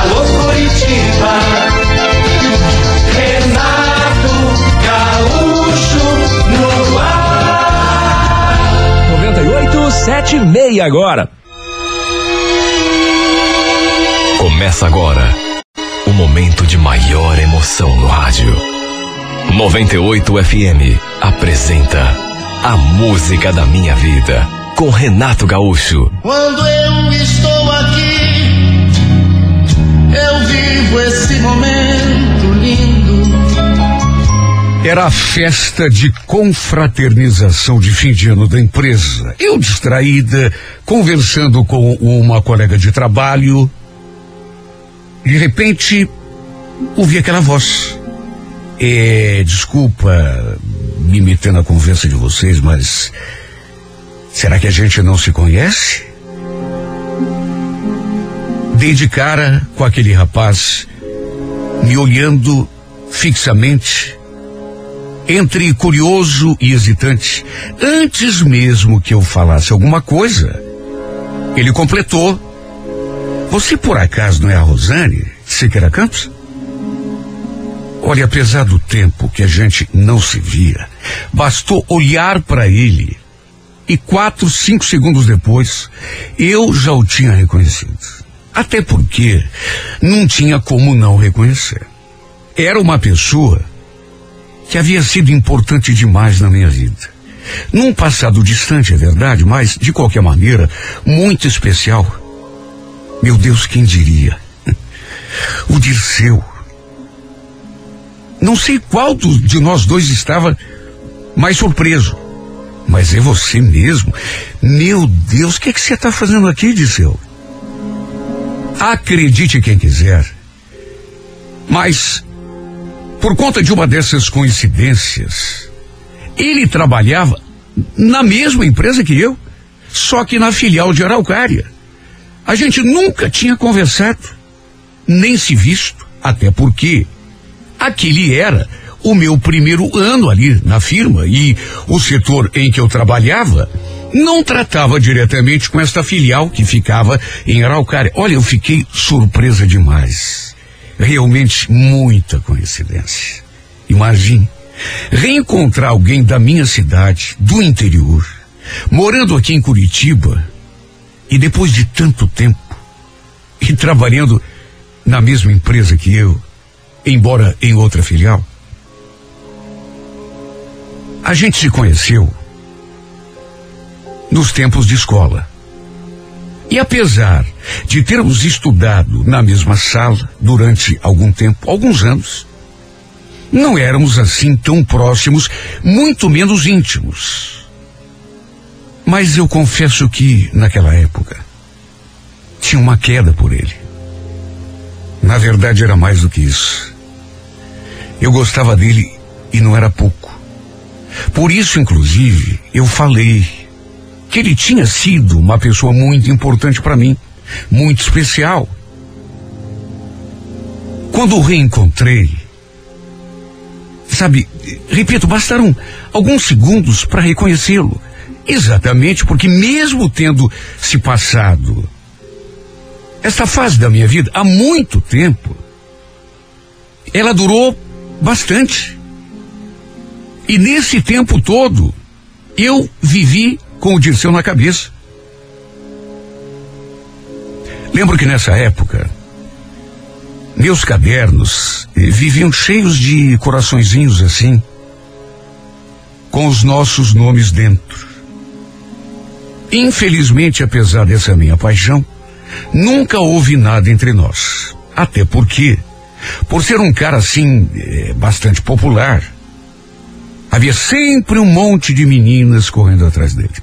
Alô Curitiba. Renato Gaúcho no ar. 98 76 agora. Começa agora o momento de maior emoção no rádio. 98 FM apresenta A Música da Minha Vida com Renato Gaúcho. Quando eu estou aqui, eu vivo esse momento lindo. Era a festa de confraternização de fim de ano da empresa. Eu distraída, conversando com uma colega de trabalho. De repente, ouvi aquela voz. É, desculpa me meter na conversa de vocês, mas será que a gente não se conhece? Dei de cara com aquele rapaz, me olhando fixamente, entre curioso e hesitante. Antes mesmo que eu falasse alguma coisa, ele completou. Você por acaso não é a Rosane, Siqueira Campos? Olha, apesar do tempo que a gente não se via, bastou olhar para ele e quatro, cinco segundos depois, eu já o tinha reconhecido. Até porque não tinha como não reconhecer. Era uma pessoa que havia sido importante demais na minha vida. Num passado distante, é verdade, mas, de qualquer maneira, muito especial. Meu Deus, quem diria? O Dirceu. Não sei qual dos- de nós dois estava mais surpreso. Mas é você mesmo? Meu Deus, o que, é que você está fazendo aqui, Dirceu? Acredite quem quiser. Mas, por conta de uma dessas coincidências, ele trabalhava na mesma empresa que eu, só que na filial de Araucária. A gente nunca tinha conversado, nem se visto, até porque aquele era o meu primeiro ano ali na firma e o setor em que eu trabalhava não tratava diretamente com esta filial que ficava em Araucária. Olha, eu fiquei surpresa demais. Realmente muita coincidência. Imagine reencontrar alguém da minha cidade, do interior, morando aqui em Curitiba e depois de tanto tempo e trabalhando na mesma empresa que eu, embora em outra filial. A gente se conheceu nos tempos de escola. E apesar de termos estudado na mesma sala durante algum tempo, alguns anos, não éramos assim tão próximos, muito menos íntimos. Mas eu confesso que, naquela época, tinha uma queda por ele. Na verdade, era mais do que isso. Eu gostava dele e não era pouco. Por isso, inclusive, eu falei que ele tinha sido uma pessoa muito importante para mim, muito especial. Quando o reencontrei, sabe, repito, bastaram alguns segundos para reconhecê-lo. Exatamente porque, mesmo tendo se passado esta fase da minha vida há muito tempo, ela durou bastante. E nesse tempo todo, eu vivi com o Dirceu na cabeça. Lembro que nessa época, meus cadernos eh, viviam cheios de coraçõezinhos assim, com os nossos nomes dentro. Infelizmente, apesar dessa minha paixão, nunca houve nada entre nós. Até porque, por ser um cara assim, eh, bastante popular, havia sempre um monte de meninas correndo atrás dele.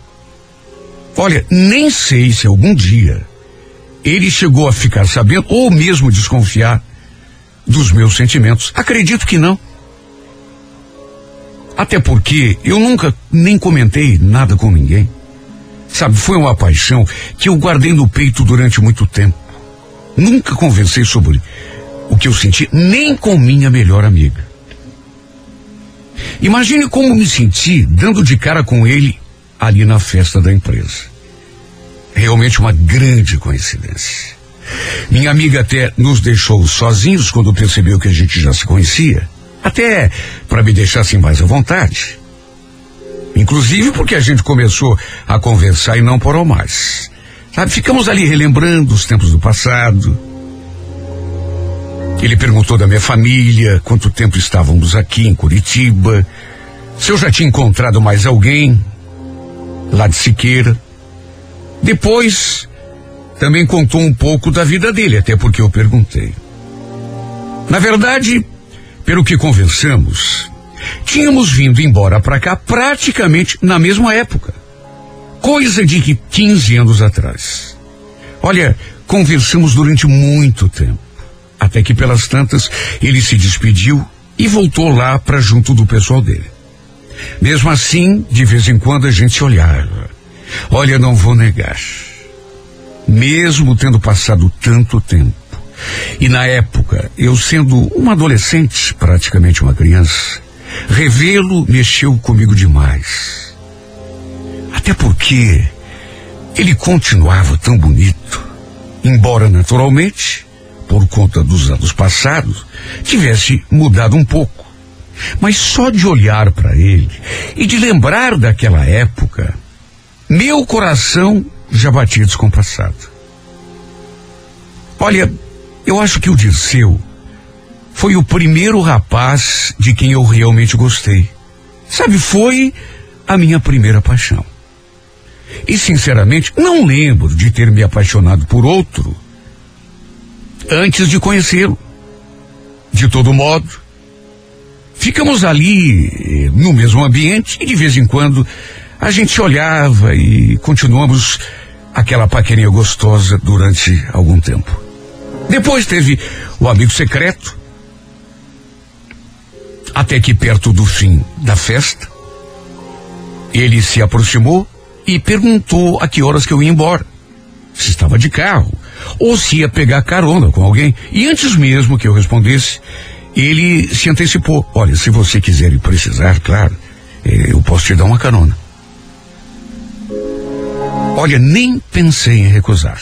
Olha, nem sei se algum dia ele chegou a ficar sabendo ou mesmo desconfiar dos meus sentimentos. Acredito que não. Até porque eu nunca nem comentei nada com ninguém. Sabe, foi uma paixão que eu guardei no peito durante muito tempo. Nunca conversei sobre o que eu senti, nem com minha melhor amiga. Imagine como me senti dando de cara com ele ali na festa da empresa. Realmente uma grande coincidência. Minha amiga até nos deixou sozinhos quando percebeu que a gente já se conhecia. Até para me deixar assim mais à vontade. Inclusive porque a gente começou a conversar e não parou mais. Sabe, ficamos ali relembrando os tempos do passado. Ele perguntou da minha família, quanto tempo estávamos aqui em Curitiba, se eu já tinha encontrado mais alguém lá de Siqueira. Depois, também contou um pouco da vida dele, até porque eu perguntei. Na verdade, pelo que conversamos, tínhamos vindo embora para cá praticamente na mesma época. Coisa de 15 anos atrás. Olha, conversamos durante muito tempo. Até que pelas tantas ele se despediu e voltou lá para junto do pessoal dele. Mesmo assim, de vez em quando a gente se olhava. Olha, não vou negar. Mesmo tendo passado tanto tempo, e na época, eu sendo uma adolescente, praticamente uma criança, revê-lo mexeu comigo demais. Até porque ele continuava tão bonito, embora naturalmente, por conta dos anos passados, tivesse mudado um pouco. Mas só de olhar para ele e de lembrar daquela época, meu coração já batia descompassado. Olha, eu acho que o Dirceu foi o primeiro rapaz de quem eu realmente gostei. Sabe, foi a minha primeira paixão. E sinceramente, não lembro de ter me apaixonado por outro antes de conhecê-lo. De todo modo, ficamos ali no mesmo ambiente e de vez em quando a gente olhava e continuamos aquela paquerinha gostosa durante algum tempo. Depois teve o amigo secreto, até que perto do fim da festa, ele se aproximou e perguntou a que horas que eu ia embora. Se estava de carro ou se ia pegar carona com alguém. E antes mesmo que eu respondesse, ele se antecipou. Olha, se você quiser e precisar, claro, eh, eu posso te dar uma carona. Olha, nem pensei em recusar.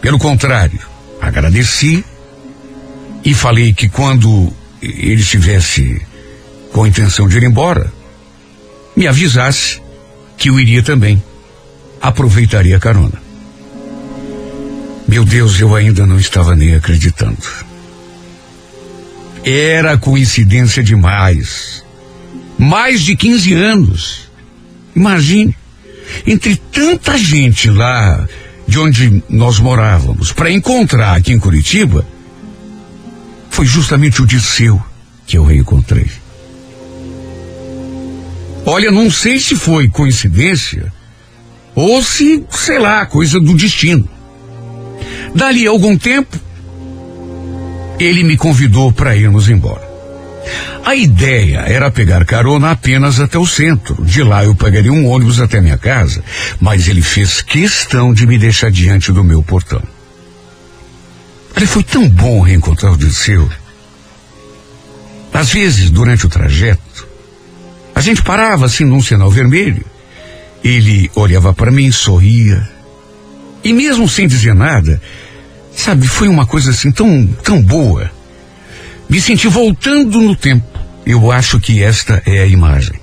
Pelo contrário, agradeci e falei que quando ele estivesse com a intenção de ir embora, me avisasse que eu iria também. Aproveitaria a carona. Meu Deus, eu ainda não estava nem acreditando. Era coincidência demais. Mais de 15 anos. Imagine, entre tanta gente lá de onde nós morávamos, para encontrar aqui em Curitiba, foi justamente o Disseu que eu reencontrei. Olha, não sei se foi coincidência ou se, sei lá, coisa do destino. Dali algum tempo, ele me convidou para irmos embora. A ideia era pegar carona apenas até o centro. De lá eu pegaria um ônibus até minha casa, mas ele fez questão de me deixar diante do meu portão. Olha, foi tão bom reencontrar o Dirceu. Às vezes, durante o trajeto, a gente parava assim num sinal vermelho. Ele olhava para mim, sorria. E mesmo sem dizer nada, sabe, foi uma coisa assim tão, tão boa. Me senti voltando no tempo. Eu acho que esta é a imagem.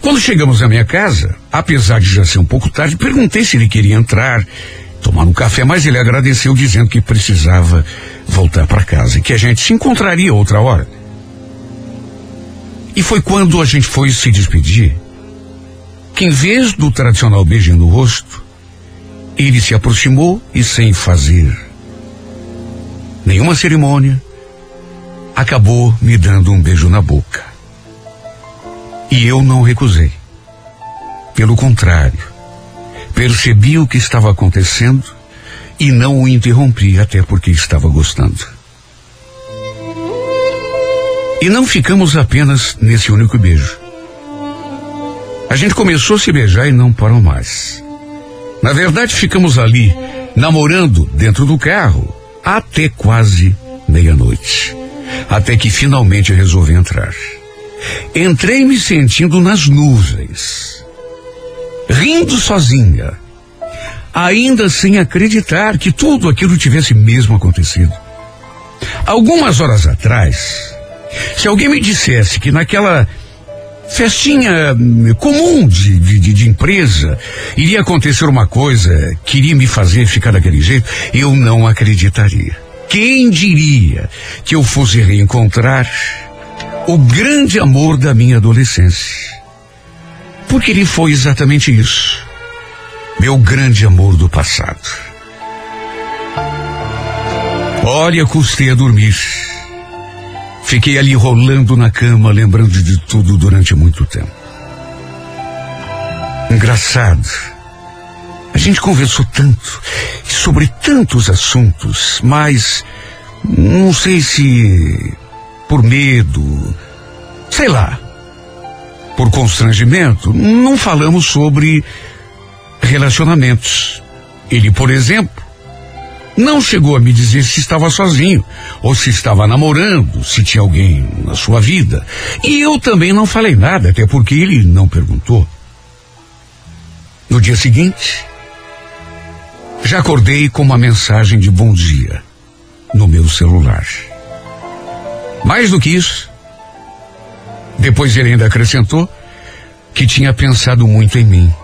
Quando chegamos à minha casa, apesar de já ser um pouco tarde, perguntei se ele queria entrar, tomar um café, mas ele agradeceu dizendo que precisava voltar para casa e que a gente se encontraria outra hora. E foi quando a gente foi se despedir que, em vez do tradicional beijinho no rosto, ele se aproximou e, sem fazer nenhuma cerimônia, acabou me dando um beijo na boca. E eu não recusei. Pelo contrário, percebi o que estava acontecendo e não o interrompi, até porque estava gostando. E não ficamos apenas nesse único beijo. A gente começou a se beijar e não parou mais. Na verdade, ficamos ali, namorando dentro do carro, até quase meia-noite. Até que finalmente resolvi entrar. Entrei me sentindo nas nuvens, rindo sozinha, ainda sem acreditar que tudo aquilo tivesse mesmo acontecido. Algumas horas atrás, se alguém me dissesse que naquela festinha hum, comum de, de, de, empresa iria acontecer uma coisa que iria me fazer ficar daquele jeito, eu não acreditaria. Quem diria que eu fosse reencontrar o grande amor da minha adolescência? Porque ele foi exatamente isso. Meu grande amor do passado. Olha, custei a dormir. Fiquei ali rolando na cama, lembrando de tudo durante muito tempo. Engraçado. A gente conversou tanto sobre tantos assuntos, mas não sei se por medo, sei lá, por constrangimento, não falamos sobre relacionamentos. Ele, por exemplo, não chegou a me dizer se estava sozinho, ou se estava namorando, se tinha alguém na sua vida. E eu também não falei nada, até porque ele não perguntou. No dia seguinte, já acordei com uma mensagem de bom dia no meu celular. Mais do que isso, depois ele ainda acrescentou que tinha pensado muito em mim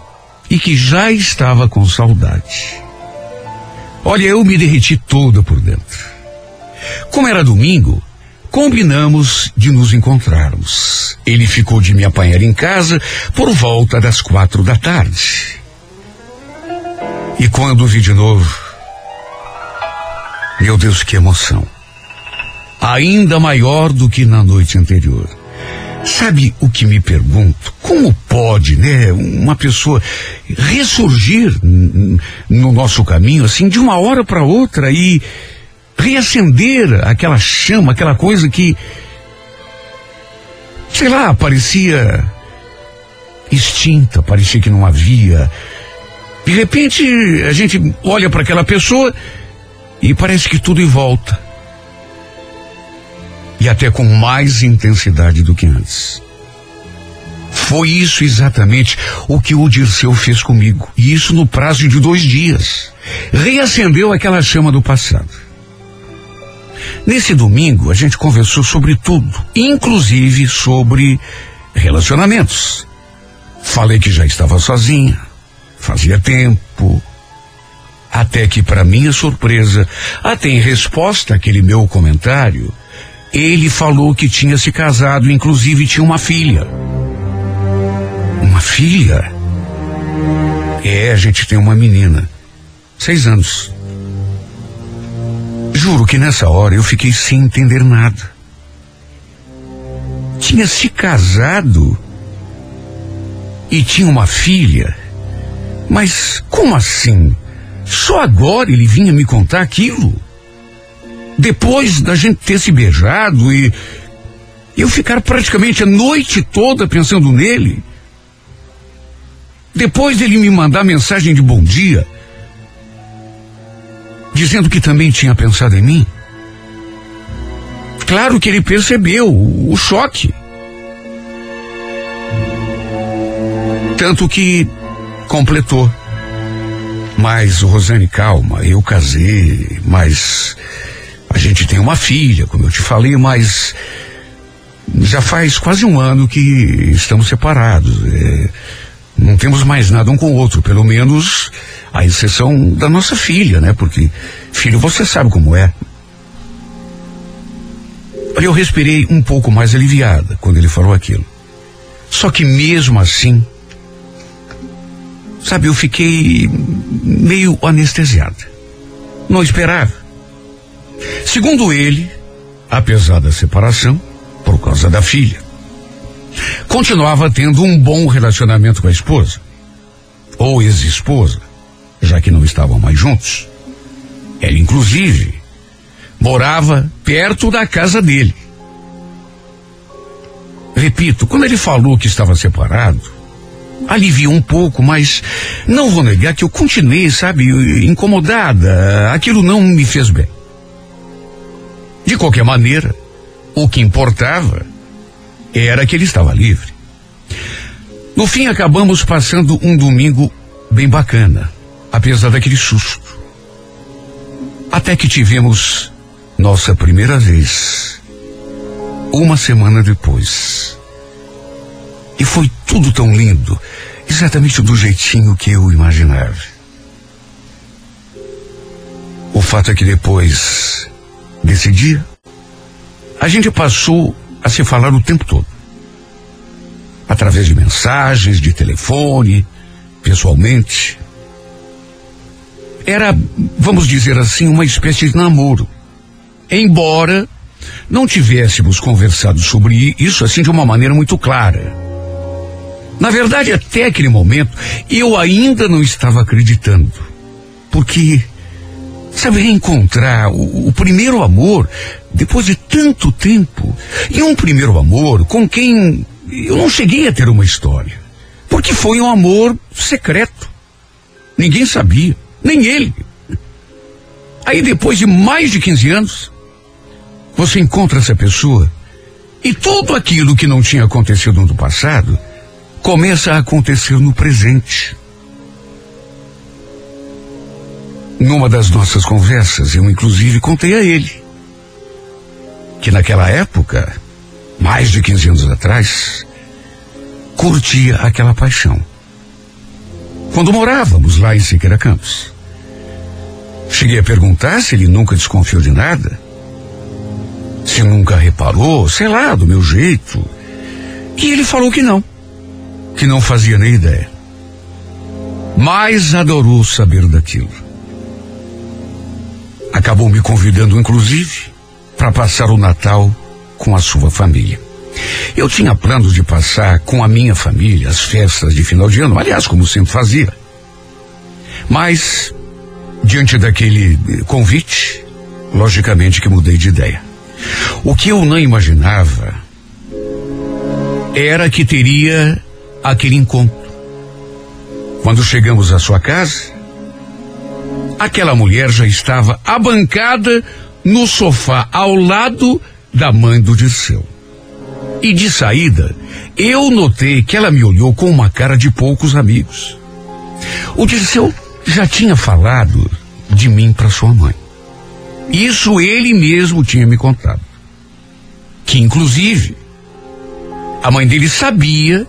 e que já estava com saudade. Olha, eu me derreti toda por dentro. Como era domingo, combinamos de nos encontrarmos. Ele ficou de me apanhar em casa por volta das quatro da tarde. E quando vi de novo, meu Deus, que emoção. Ainda maior do que na noite anterior. Sabe o que me pergunto? Como pode, né, uma pessoa ressurgir no nosso caminho assim de uma hora para outra e reacender aquela chama, aquela coisa que sei lá, parecia extinta, parecia que não havia. De repente, a gente olha para aquela pessoa e parece que tudo volta e até com mais intensidade do que antes. Foi isso exatamente o que o Dirceu fez comigo, e isso no prazo de dois dias. Reacendeu aquela chama do passado. Nesse domingo, a gente conversou sobre tudo, inclusive sobre relacionamentos. Falei que já estava sozinha, fazia tempo. Até que, para minha surpresa, até em resposta àquele meu comentário, ele falou que tinha se casado, inclusive tinha uma filha. Uma filha? É, a gente tem uma menina. Seis anos. Juro que nessa hora eu fiquei sem entender nada. Tinha se casado e tinha uma filha. Mas como assim? Só agora ele vinha me contar aquilo? Depois da gente ter se beijado e eu ficar praticamente a noite toda pensando nele. Depois dele me mandar mensagem de bom dia, dizendo que também tinha pensado em mim. Claro que ele percebeu o, choque. Tanto que completou. Mas, Rosane, calma, eu casei, mas tem uma filha, como eu te falei, mas já faz quase um ano que estamos separados. É, não temos mais nada um com o outro, pelo menos a exceção da nossa filha, né? Porque filho você sabe como é. Eu respirei um pouco mais aliviada quando ele falou aquilo. Só que mesmo assim, sabe, eu fiquei meio anestesiada. Não esperava. Segundo ele, apesar da separação, por causa da filha, continuava tendo um bom relacionamento com a esposa, ou ex-esposa, já que não estavam mais juntos. Ela, inclusive, morava perto da casa dele. Repito, quando ele falou que estava separado, aliviou um pouco, mas não vou negar que eu continuei, sabe, incomodada. Aquilo não me fez bem. De qualquer maneira, o que importava era que ele estava livre. No fim, acabamos passando um domingo bem bacana. apesar daquele susto. Até que tivemos nossa primeira vez, uma semana depois. E foi tudo tão lindo, exatamente do jeitinho que eu imaginava. O fato é que depois desse dia, a gente passou a se falar o tempo todo. Através de mensagens, de telefone, pessoalmente. Era, vamos dizer assim, uma espécie de namoro. Embora não tivéssemos conversado sobre isso assim de uma maneira muito clara. Na verdade, até aquele momento, eu ainda não estava acreditando. Porque, sabe, reencontrar o, o primeiro amor depois de tanto tempo. E um primeiro amor com quem eu não cheguei a ter uma história. Porque foi um amor secreto. Ninguém sabia, nem ele. Aí depois de mais de 15 anos, você encontra essa pessoa e tudo aquilo que não tinha acontecido no passado começa a acontecer no presente. Numa das nossas conversas, eu inclusive contei a ele que naquela época, mais de 15 anos atrás, curtia aquela paixão. Quando morávamos lá em Siqueira Campos. Cheguei a perguntar se ele nunca desconfiou de nada. Se nunca reparou, sei lá, do meu jeito. E ele falou que não. Que não fazia nem ideia. Mas adorou saber daquilo. Acabou me convidando, inclusive, para passar o Natal com a sua família. Eu tinha planos de passar com a minha família as festas de final de ano, aliás, como sempre fazia. Mas, diante daquele convite, logicamente que mudei de ideia. O que eu não imaginava era que teria aquele encontro. Quando chegamos à sua casa, aquela mulher já estava abancada no sofá ao lado da mãe do Dirceu. E de saída, eu notei que ela me olhou com uma cara de poucos amigos. O Dirceu já tinha falado de mim para sua mãe. Isso ele mesmo tinha me contado. Que inclusive a mãe dele sabia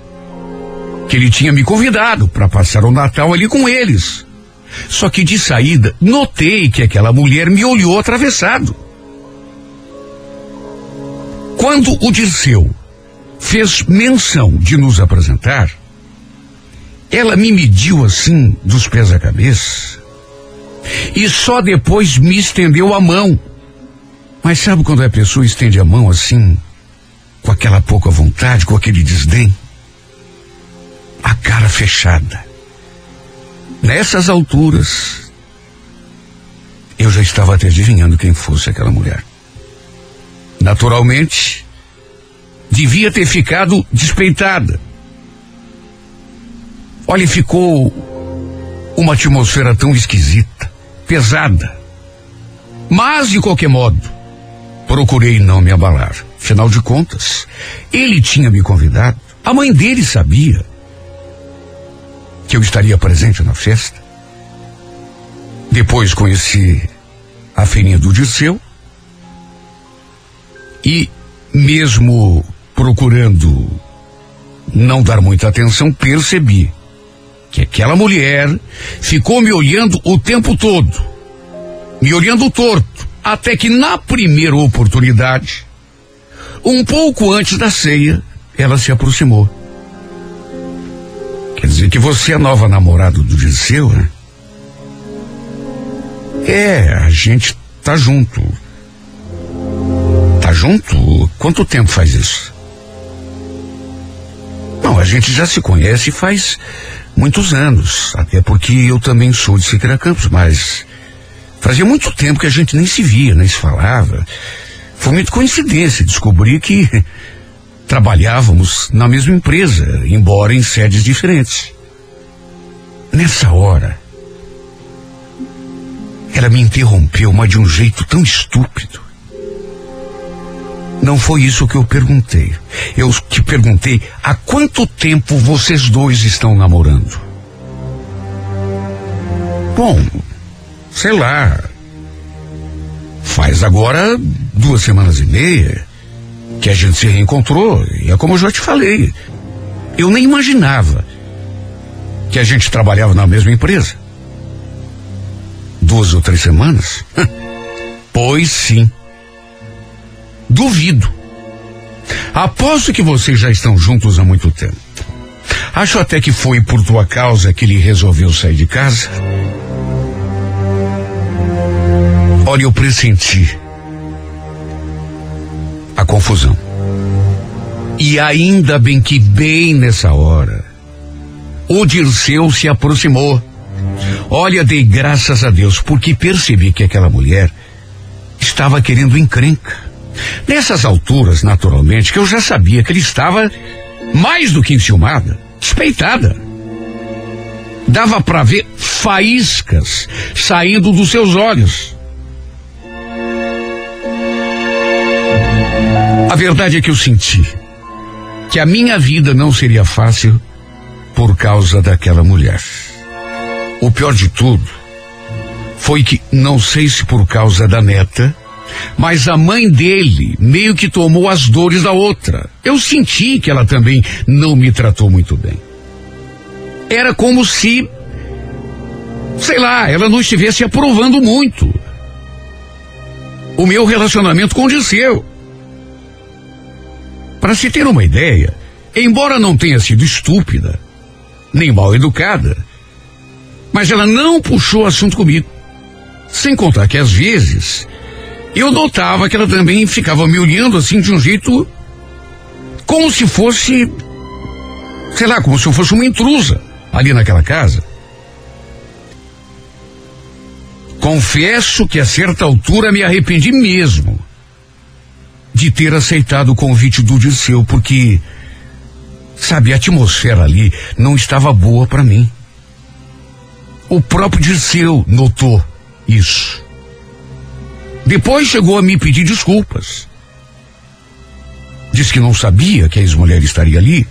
que ele tinha me convidado para passar o Natal ali com eles. Só que de saída, notei que aquela mulher me olhou atravessado. Quando o Dirceu fez menção de nos apresentar, ela me mediu assim, dos pés à cabeça, e só depois me estendeu a mão. Mas sabe quando a pessoa estende a mão assim, com aquela pouca vontade, com aquele desdém? A cara fechada. Nessas alturas, eu já estava até adivinhando quem fosse aquela mulher. Naturalmente, devia ter ficado despeitada. Olha, ficou uma atmosfera tão esquisita, pesada. Mas, de qualquer modo, procurei não me abalar. Afinal de contas, ele tinha me convidado. A mãe dele sabia que eu estaria presente na festa. Depois conheci a feirinha do Dirceu. E mesmo procurando não dar muita atenção, percebi que aquela mulher ficou me olhando o tempo todo, me olhando torto, até que na primeira oportunidade, um pouco antes da ceia, ela se aproximou. Quer dizer que você é nova namorada do Dirceu, né? É, a gente tá junto. Tá junto? Quanto tempo faz isso? Não, a gente já se conhece faz muitos anos. Até porque eu também sou de Siqueira Campos, mas fazia muito tempo que a gente nem se via, nem se falava. Foi muito coincidência descobrir que Trabalhávamos na mesma empresa, embora em sedes diferentes. Nessa hora, ela me interrompeu, mas de um jeito tão estúpido. Não foi isso que eu perguntei. Eu te perguntei há quanto tempo vocês dois estão namorando. Bom, sei lá. Faz agora duas semanas e meia que a gente se reencontrou. E é como eu já te falei. Eu nem imaginava que a gente trabalhava na mesma empresa. Duas ou três semanas? pois sim. Duvido. Aposto que vocês já estão juntos há muito tempo. Acho até que foi por tua causa que ele resolveu sair de casa. Olha, eu pressenti a confusão. E ainda bem que bem nessa hora, o Dirceu se aproximou. Olha, dei graças a Deus, porque percebi que aquela mulher estava querendo encrenca. Nessas alturas, naturalmente, que eu já sabia que ele estava mais do que enciumada, despeitada. Dava para ver faíscas saindo dos seus olhos. A verdade é que eu senti que a minha vida não seria fácil por causa daquela mulher. O pior de tudo foi que, não sei se por causa da neta, mas a mãe dele meio que tomou as dores da outra. Eu senti que ela também não me tratou muito bem. Era como se, sei lá, ela não estivesse aprovando muito o meu relacionamento Disseu. Para se ter uma ideia, embora não tenha sido estúpida, nem mal educada, mas ela não puxou assunto comigo. Sem contar que às vezes eu notava que ela também ficava me olhando assim de um jeito como se fosse, sei lá, como se eu fosse uma intrusa ali naquela casa. Confesso que a certa altura me arrependi mesmo de ter aceitado o convite do Dirceu, porque, sabe, a atmosfera ali não estava boa para mim. O próprio Dirceu notou isso. Depois chegou a me pedir desculpas. Disse que não sabia que a ex-mulher estaria ali,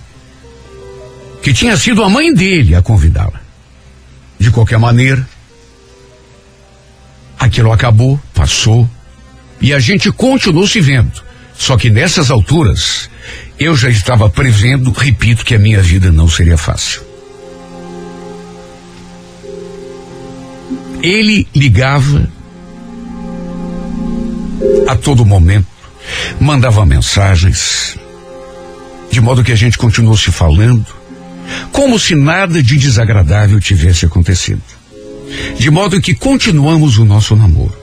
que tinha sido a mãe dele a convidá-la. De qualquer maneira, aquilo acabou, passou, e a gente continuou se vendo. Só que nessas alturas, eu já estava prevendo, repito, que a minha vida não seria fácil. Ele ligava a todo momento, mandava mensagens, de modo que a gente continuou se falando, como se nada de desagradável tivesse acontecido. De modo que continuamos o nosso namoro.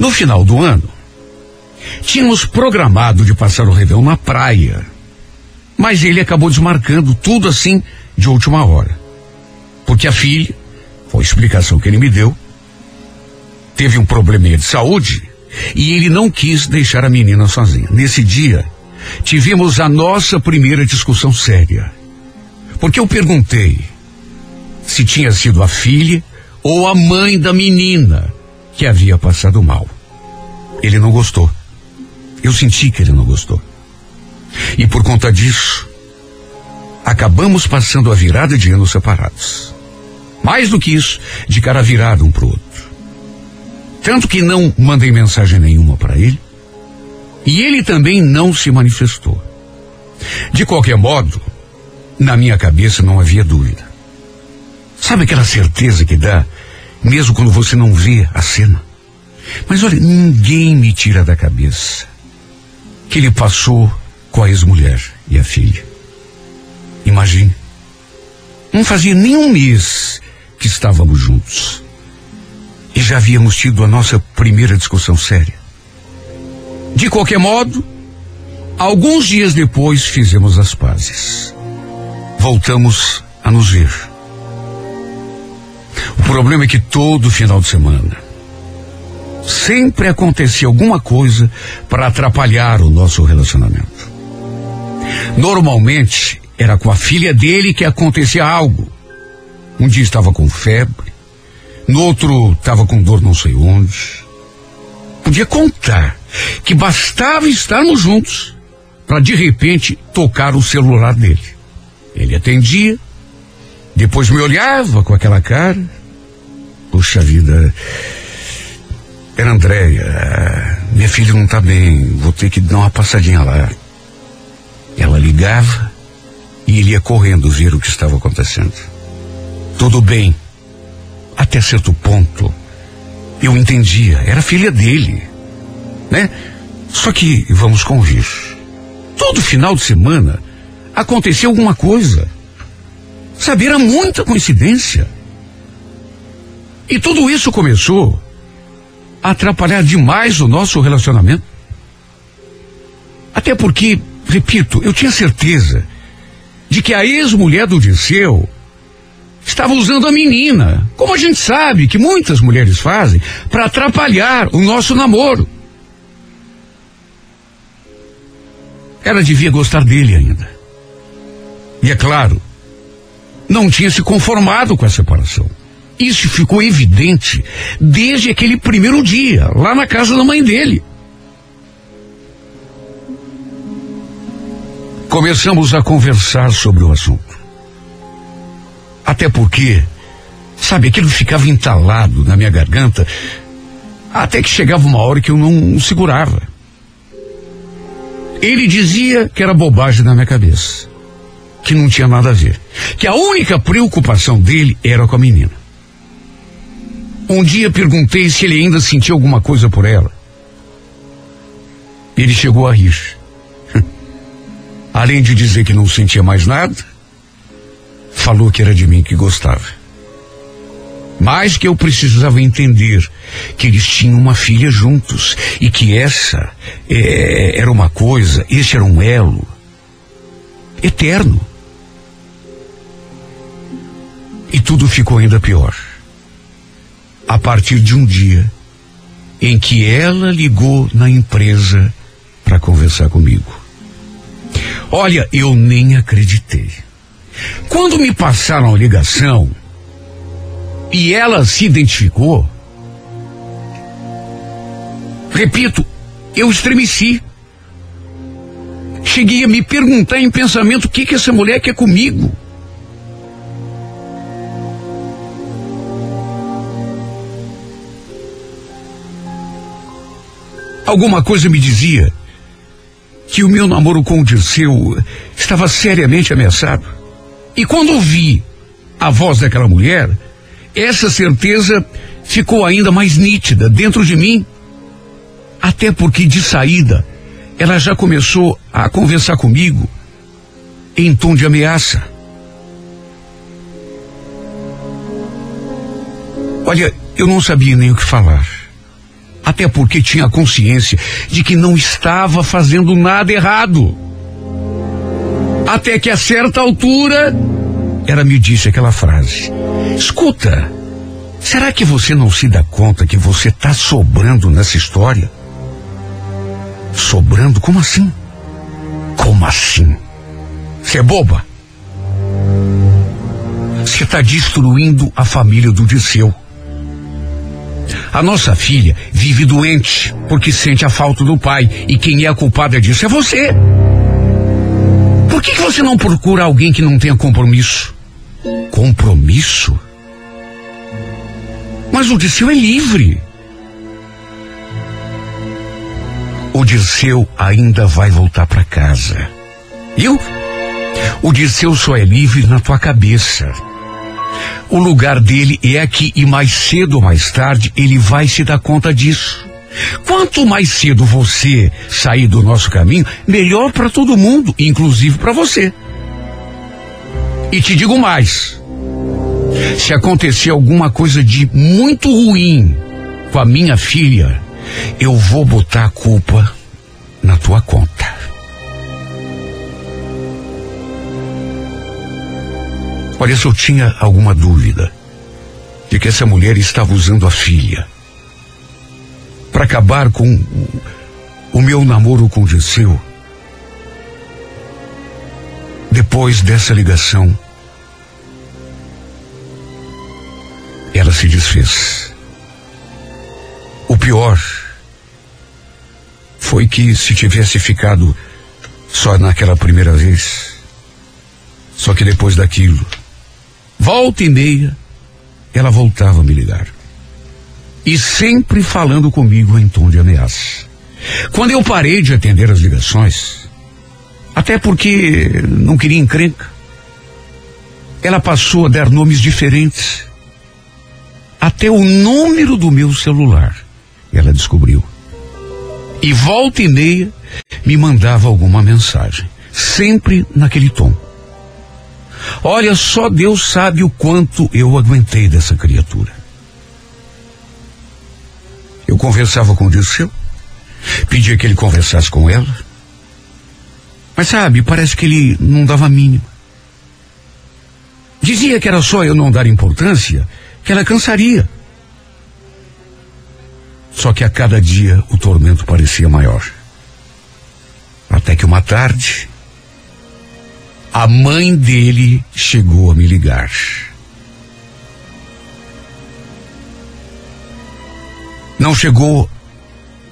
No final do ano, Tínhamos programado de passar o Réveillon na praia. Mas ele acabou desmarcando tudo assim de última hora. Porque a filha, foi a explicação que ele me deu, teve um probleminha de saúde e ele não quis deixar a menina sozinha. Nesse dia, tivemos a nossa primeira discussão séria. Porque eu perguntei se tinha sido a filha ou a mãe da menina que havia passado mal. Ele não gostou. Eu senti que ele não gostou. E por conta disso, acabamos passando a virada de ano separados. Mais do que isso, de cara virada um para o outro. Tanto que não mandei mensagem nenhuma para ele. E ele também não se manifestou. De qualquer modo, na minha cabeça não havia dúvida. Sabe aquela certeza que dá, mesmo quando você não vê a cena? Mas olha, ninguém me tira da cabeça que ele passou com a ex-mulher e a filha. Imagine. Não fazia nem um mês que estávamos juntos. E já havíamos tido a nossa primeira discussão séria. De qualquer modo, alguns dias depois fizemos as pazes. Voltamos a nos ver. O problema é que todo final de semana sempre acontecia alguma coisa para atrapalhar o nosso relacionamento. Normalmente era com a filha dele que acontecia algo. Um dia estava com febre, no outro estava com dor não sei onde. Podia contar que bastava estarmos juntos para de repente tocar o celular dele. Ele atendia, depois me olhava com aquela cara. Puxa vida. Era Andréia. Minha filha não tá bem. Vou ter que dar uma passadinha lá. Ela ligava e ele ia correndo ver o que estava acontecendo. Tudo bem. Até certo ponto. Eu entendia. Era filha dele. Né? Só que, vamos convir. Todo final de semana aconteceu alguma coisa. Sabe, era muita coincidência. E tudo isso começou atrapalhar demais o nosso relacionamento. Até porque, repito, eu tinha certeza de que a ex-mulher do Disseu estava usando a menina, como a gente sabe que muitas mulheres fazem, para atrapalhar o nosso namoro. Ela devia gostar dele ainda. E é claro, não tinha se conformado com a separação. Isso ficou evidente desde aquele primeiro dia, lá na casa da mãe dele. Começamos a conversar sobre o assunto. Até porque, sabe, aquilo ficava entalado na minha garganta, até que chegava uma hora que eu não segurava. Ele dizia que era bobagem na minha cabeça, que não tinha nada a ver, que a única preocupação dele era com a menina. Um dia perguntei se ele ainda sentia alguma coisa por ela. Ele chegou a rir. Além de dizer que não sentia mais nada, falou que era de mim que gostava. Mas que eu precisava entender que eles tinham uma filha juntos e que essa é, era uma coisa, esse era um elo eterno. E tudo ficou ainda pior. A partir de um dia em que ela ligou na empresa para conversar comigo. Olha, eu nem acreditei. Quando me passaram a ligação e ela se identificou, repito, eu estremeci. Cheguei a me perguntar em pensamento o que, que essa mulher quer comigo. Alguma coisa me dizia que o meu namoro com o Dirceu estava seriamente ameaçado. E quando ouvi a voz daquela mulher, essa certeza ficou ainda mais nítida dentro de mim. Até porque de saída, ela já começou a conversar comigo em tom de ameaça. Olha, eu não sabia nem o que falar. Até porque tinha consciência de que não estava fazendo nada errado. Até que a certa altura, ela me disse aquela frase: Escuta, será que você não se dá conta que você está sobrando nessa história? Sobrando? Como assim? Como assim? Você é boba? Você está destruindo a família do Disseu. A nossa filha vive doente porque sente a falta do pai e quem é a culpada disso é você. Por que, que você não procura alguém que não tenha compromisso? Compromisso? Mas o Dirceu é livre. O Dirceu ainda vai voltar para casa. Viu? O Dirceu só é livre na tua cabeça. O lugar dele é aqui e mais cedo ou mais tarde ele vai se dar conta disso. Quanto mais cedo você sair do nosso caminho, melhor para todo mundo, inclusive para você. E te digo mais: se acontecer alguma coisa de muito ruim com a minha filha, eu vou botar a culpa na tua conta. Se eu tinha alguma dúvida de que essa mulher estava usando a filha para acabar com o, meu namoro com Dirceu, depois dessa ligação, ela se desfez. O pior foi que se tivesse ficado só naquela primeira vez, só que depois daquilo, volta e meia, ela voltava a me ligar. e sempre falando comigo em tom de ameaça. Quando eu parei de atender as ligações, até porque não queria encrenca, ela passou a dar nomes diferentes. Até o número do meu celular ela descobriu. E volta e meia me mandava alguma mensagem, sempre naquele tom. Olha, só Deus sabe o quanto eu aguentei dessa criatura. Eu conversava com o Dirceu, pedia que ele conversasse com ela. Mas sabe, parece que ele não dava mínima. Dizia que era só eu não dar importância, que ela cansaria. Só que a cada dia o tormento parecia maior. Até que uma tarde, a mãe dele chegou a me ligar. Não chegou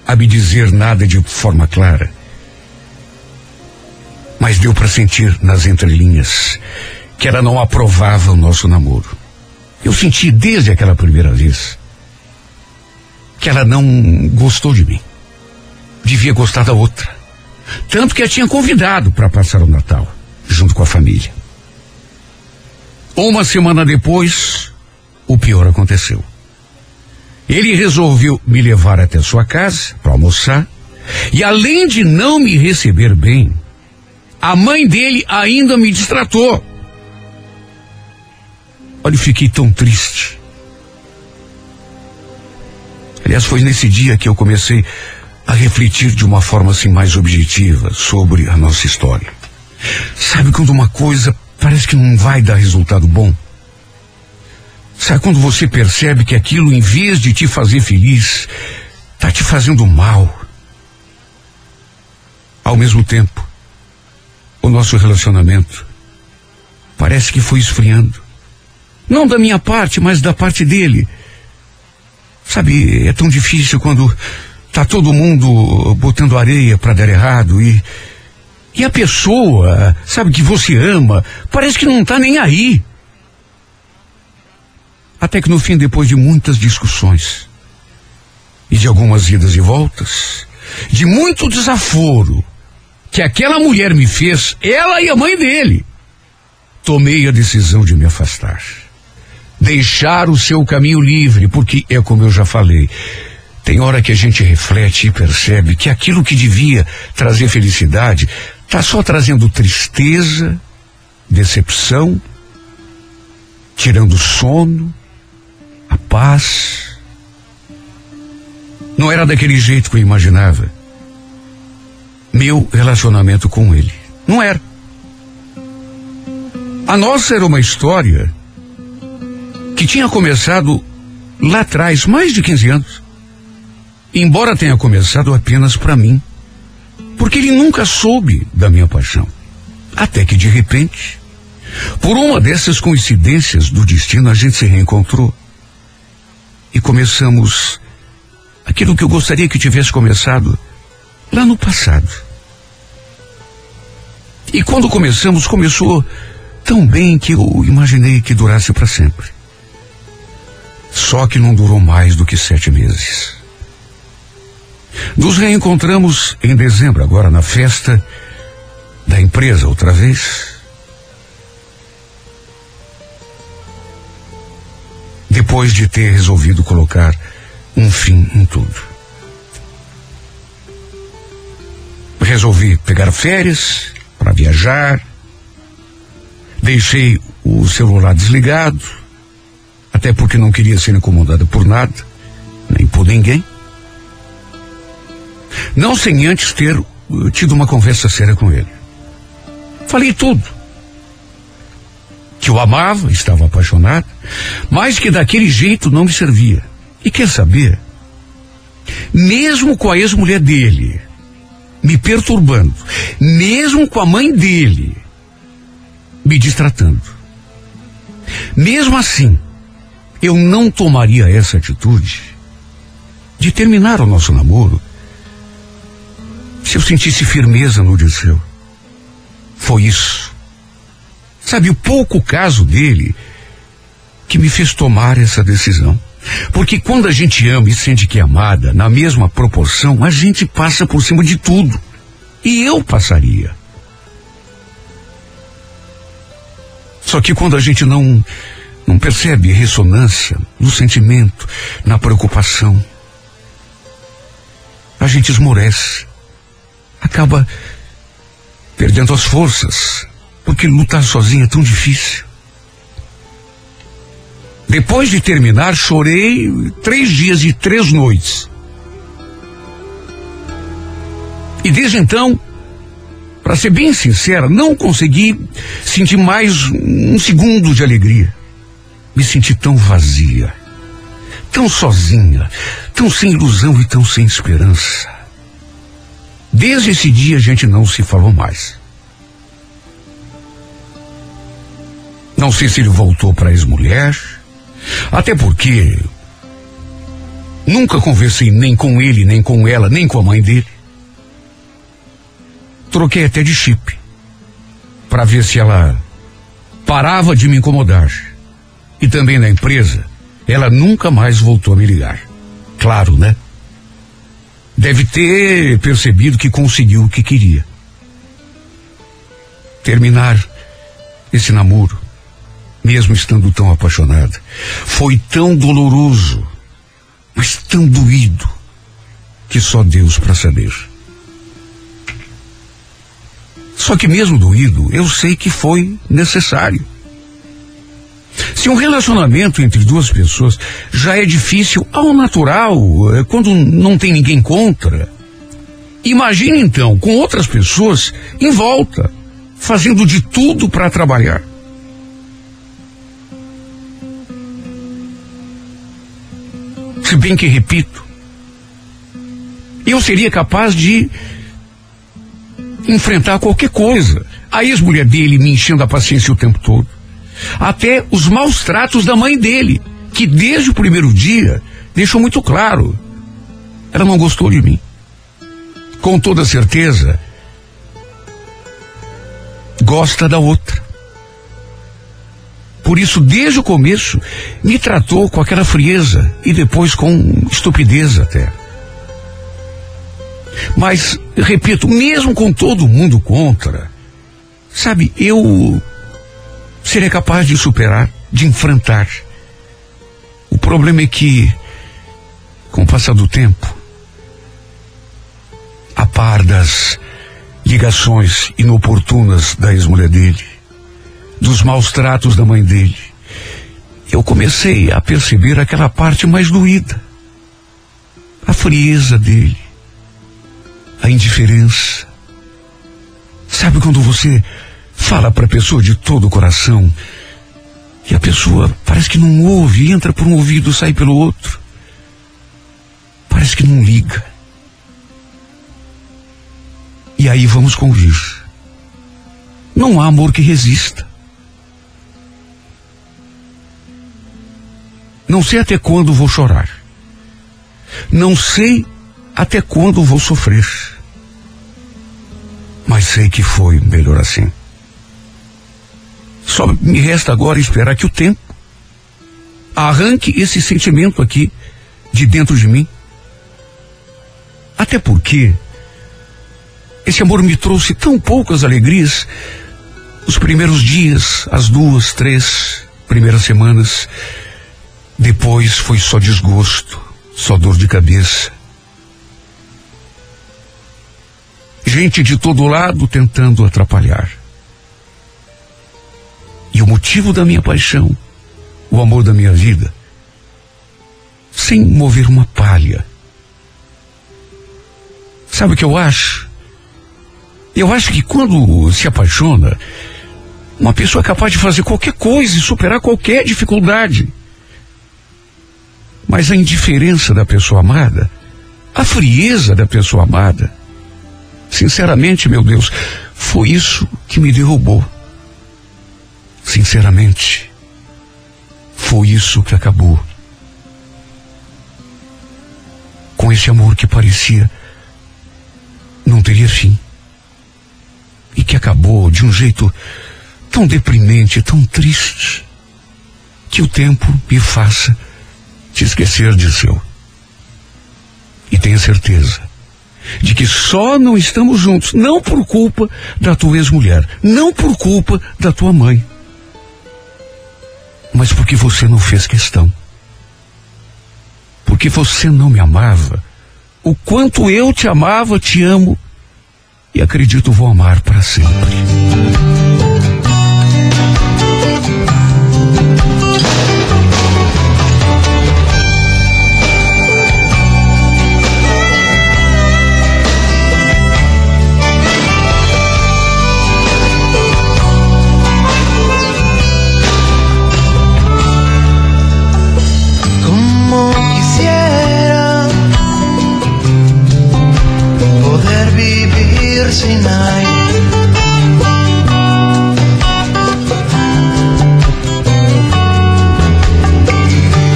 a me dizer nada de forma clara. Mas deu para sentir nas entrelinhas que ela não aprovava o nosso namoro. Eu senti desde aquela primeira vez que ela não gostou de mim. Devia gostar da outra. Tanto que a tinha convidado para passar o Natal, junto com a família. Uma semana depois, o pior aconteceu. Ele resolveu me levar até sua casa para almoçar. E além de não me receber bem, a mãe dele ainda me distratou. Olha, eu fiquei tão triste. Aliás, foi nesse dia que eu comecei a refletir de uma forma assim mais objetiva sobre a nossa história. Sabe quando uma coisa parece que não vai dar resultado bom? Sabe quando você percebe que aquilo, em vez de te fazer feliz, está te fazendo mal? Ao mesmo tempo, o nosso relacionamento parece que foi esfriando. Não da minha parte, mas da parte dele. Sabe, é tão difícil quando tá todo mundo botando areia para dar errado e e a pessoa, sabe que você ama, parece que não tá nem aí. Até que no fim, depois de muitas discussões, e de algumas idas e voltas, de muito desaforo que aquela mulher me fez, ela e a mãe dele, tomei a decisão de me afastar. Deixar o seu caminho livre, porque é como eu já falei. Tem hora que a gente reflete e percebe que aquilo que devia trazer felicidade está só trazendo tristeza, decepção, tirando sono, a paz. Não era daquele jeito que eu imaginava. Meu relacionamento com ele. Não era. A nossa era uma história que tinha começado lá atrás, mais de 15 anos. Embora tenha começado apenas para mim. Porque ele nunca soube da minha paixão. Até que de repente, por uma dessas coincidências do destino, a gente se reencontrou e começamos aquilo que eu gostaria que tivesse começado lá no passado. E quando começamos, começou tão bem que eu imaginei que durasse para sempre. Só que não durou mais do que sete meses. Nos reencontramos em dezembro, agora na festa da empresa, outra vez. depois de ter resolvido colocar um fim em tudo. Resolvi pegar férias para viajar, deixei o celular desligado, até porque não queria ser incomodada por nada, nem por ninguém. Não sem antes ter uh, tido uma conversa séria com ele. Falei tudo que o amava, estava apaixonado, mas que daquele jeito não me servia. E quer saber? Mesmo com a ex-mulher dele me perturbando, mesmo com a mãe dele me distratando, mesmo assim, eu não tomaria essa atitude de terminar o nosso namoro se eu sentisse firmeza no Dirceu. Foi isso Sabe, o pouco caso dele que me fez tomar essa decisão. Porque quando a gente ama e sente que é amada, na mesma proporção, a gente passa por cima de tudo. E eu passaria. Só que quando a gente não não percebe ressonância no sentimento, na preocupação, a gente esmorece, acaba perdendo as forças, porque lutar sozinho é tão difícil. Depois de terminar, chorei três dias e três noites. E desde então, para ser bem sincera, não consegui sentir mais um segundo de alegria. Me senti tão vazia, tão sozinha, tão sem ilusão e tão sem esperança. Desde esse dia a gente não se falou mais. Não sei se ele voltou para a ex-mulher, até porque nunca conversei nem com ele, nem com ela, nem com a mãe dele. Troquei até de chip para ver se ela parava de me incomodar. E também na empresa, ela nunca mais voltou a me ligar. Claro, né? Deve ter percebido que conseguiu o que queria. Terminar esse namoro, mesmo estando tão apaixonada, foi tão doloroso, mas tão doído, que só Deus para saber. Só que mesmo doído, eu sei que foi necessário. Se um relacionamento entre duas pessoas já é difícil ao natural, é, quando não tem ninguém contra, imagine então com outras pessoas em volta, fazendo de tudo para trabalhar. Se bem que repito, eu seria capaz de enfrentar qualquer coisa. A ex-mulher dele me enchendo a paciência o tempo todo. Até os maus tratos da mãe dele, que desde o primeiro dia deixou muito claro. Ela não gostou de mim. Com toda certeza, gosta da outra. Por isso, desde o começo, me tratou com aquela frieza e depois com estupidez até. Mas, repito, mesmo com todo mundo contra, sabe, eu seria capaz de superar, de enfrentar. O problema é que, com o passar do tempo, a par das ligações inoportunas da ex-mulher dele, dos maus tratos da mãe dele, eu comecei a perceber aquela parte mais doída. A frieza dele, a indiferença. Sabe quando você fala para a pessoa de todo o coração e a pessoa parece que não ouve, entra por um ouvido, sai pelo outro. Parece que não liga. E aí vamos convir. Não há amor que resista. Não sei até quando vou chorar. Não sei até quando vou sofrer. Mas sei que foi melhor assim. Só me resta agora esperar que o tempo arranque esse sentimento aqui de dentro de mim. Até porque esse amor me trouxe tão poucas alegrias. Os primeiros dias, as duas, três primeiras semanas, depois foi só desgosto, só dor de cabeça. Gente de todo lado tentando atrapalhar. E o motivo da minha paixão, o amor da minha vida, sem mover uma palha. Sabe o que eu acho? Eu acho que quando se apaixona, uma pessoa é capaz de fazer qualquer coisa e superar qualquer dificuldade. Mas a indiferença da pessoa amada, a frieza da pessoa amada, sinceramente, meu Deus, foi isso que me derrubou. Sinceramente, foi isso que acabou. Com esse amor que parecia não teria fim. E que acabou de um jeito tão deprimente, tão triste, que o tempo me faça te esquecer de seu. E tenha certeza de que só não estamos juntos, não por culpa da tua ex-mulher, não por culpa da tua mãe, mas porque você não fez questão. Porque você não me amava. O quanto eu te amava, te amo e acredito vou amar para sempre.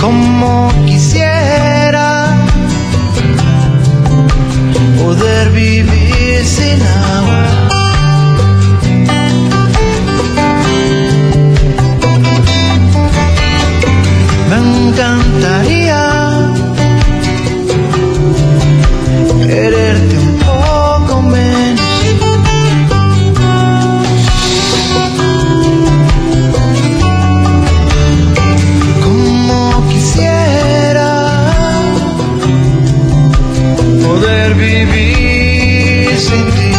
Como quisiera poder vivir sin poder vivir sin ti.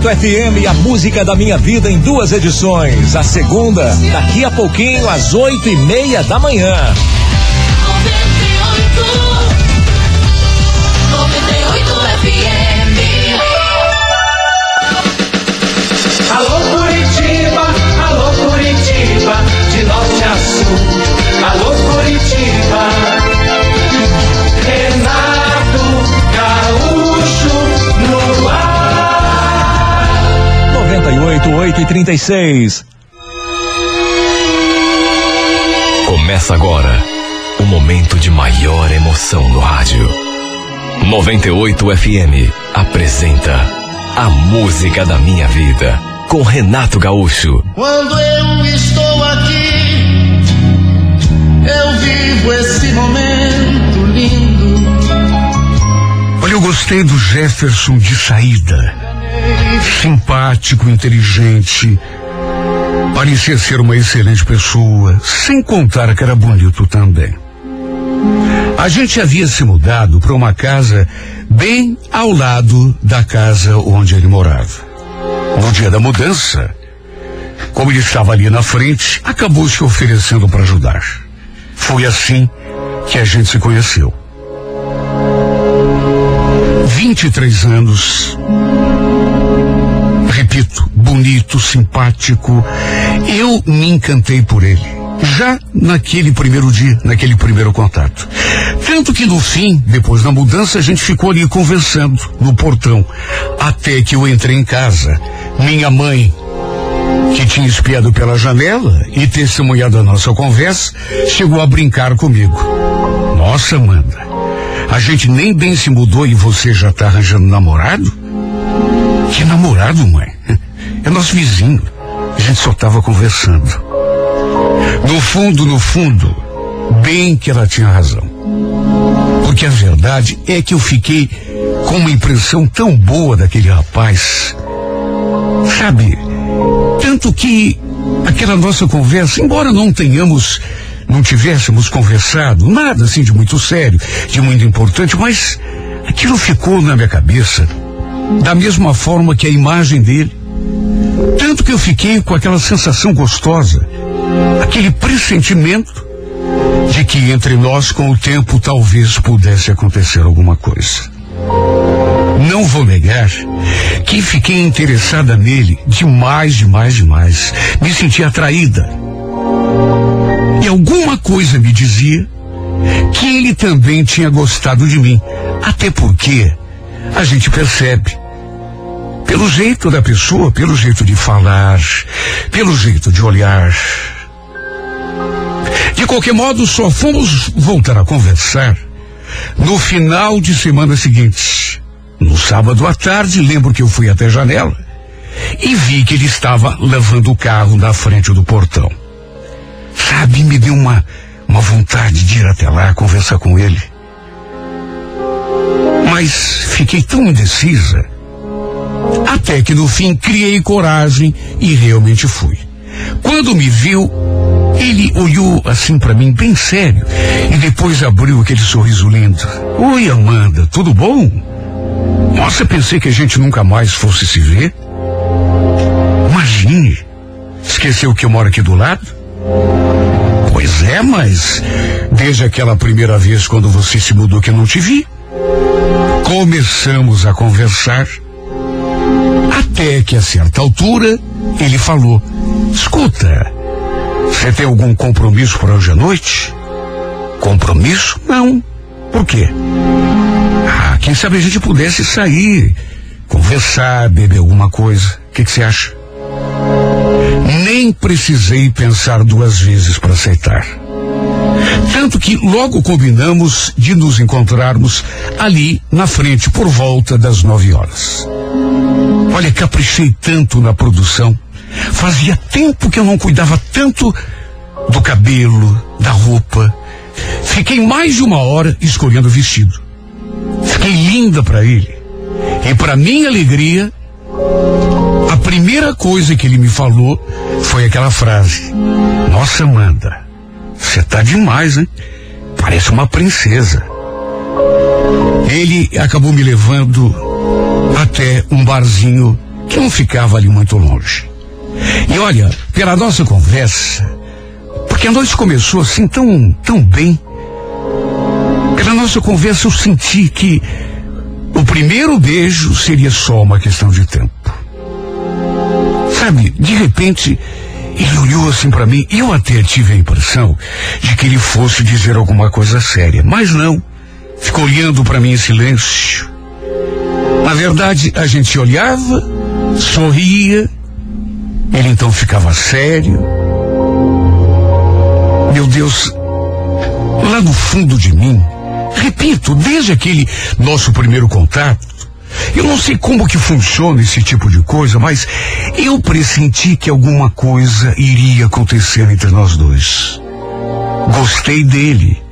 98 FM a música da minha vida em duas edições. A segunda, daqui a pouquinho, às oito e meia da manhã. 36. Começa agora o momento de maior emoção no rádio. 98 FM apresenta A Música da Minha Vida com Renato Gaúcho. Quando eu estou aqui, eu vivo esse momento lindo. Olha, eu gostei do Jefferson de saída. Simpático, inteligente. Parecia ser uma excelente pessoa, sem contar que era bonito também. A gente havia se mudado para uma casa bem ao lado da casa onde ele morava. No dia da mudança, como ele estava ali na frente, acabou se oferecendo para ajudar. Foi assim que a gente se conheceu. 23 anos. Repito, bonito, simpático. Eu me encantei por ele. Já naquele primeiro dia, naquele primeiro contato. Tanto que no fim, depois da mudança, a gente ficou ali conversando no portão. Até que eu entrei em casa. Minha mãe, que tinha espiado pela janela e testemunhado a nossa conversa, chegou a brincar comigo. Nossa, Amanda, a gente nem bem se mudou e você já tá arranjando namorado? Que namorado, mãe? É nosso vizinho. A gente só tava conversando. No fundo, no fundo, bem que ela tinha razão. Porque a verdade é que eu fiquei com uma impressão tão boa daquele rapaz. Sabe, tanto que aquela nossa conversa, embora não tenhamos, não tivéssemos conversado, nada assim de muito sério, de muito importante, mas aquilo ficou na minha cabeça, da mesma forma que a imagem dele. Tanto que eu fiquei com aquela sensação gostosa, aquele pressentimento de que entre nós, com o tempo, talvez pudesse acontecer alguma coisa. Não vou negar que fiquei interessada nele demais, demais, demais. Me senti atraída. E alguma coisa me dizia que ele também tinha gostado de mim. Até porque a gente percebe. Pelo jeito da pessoa, pelo jeito de falar, pelo jeito de olhar. De qualquer modo, só fomos voltar a conversar no final de semana seguinte. No sábado à tarde, lembro que eu fui até a janela e vi que ele estava lavando o carro na frente do portão. Sabe, me deu uma, uma vontade de ir até lá conversar com ele. Mas fiquei tão indecisa. Até que no fim criei coragem e realmente fui. Quando me viu, ele olhou assim para mim bem sério e depois abriu aquele sorriso lindo. Oi, Amanda, tudo bom? Nossa, pensei que a gente nunca mais fosse se ver. Imagine. Esqueceu que eu moro aqui do lado? Pois é, mas desde aquela primeira vez quando você se mudou que eu não te vi. Começamos a conversar. Até que a certa altura ele falou: Escuta, você tem algum compromisso para hoje à noite? Compromisso? Não. Por quê? Ah, quem sabe a gente pudesse sair, conversar, beber alguma coisa. O que você acha? Nem precisei pensar duas vezes para aceitar. Tanto que logo combinamos de nos encontrarmos ali na frente por volta das nove horas. Olha, caprichei tanto na produção. Fazia tempo que eu não cuidava tanto do cabelo, da roupa. Fiquei mais de uma hora escolhendo o vestido. Fiquei linda para ele. E para minha alegria, a primeira coisa que ele me falou foi aquela frase: Nossa, Amanda, você tá demais, hein? Parece uma princesa. Ele acabou me levando até um barzinho que não ficava ali muito longe. E olha, pela nossa conversa, porque a noite começou assim tão, tão bem, pela nossa conversa eu senti que o primeiro beijo seria só uma questão de tempo. Sabe, de repente, ele olhou assim para mim e eu até tive a impressão de que ele fosse dizer alguma coisa séria, mas não. Ficou olhando para mim em silêncio. Na verdade, a gente olhava, sorria, ele então ficava sério. Meu Deus, lá no fundo de mim, repito, desde aquele nosso primeiro contato, eu não sei como que funciona esse tipo de coisa, mas eu pressenti que alguma coisa iria acontecer entre nós dois. Gostei dele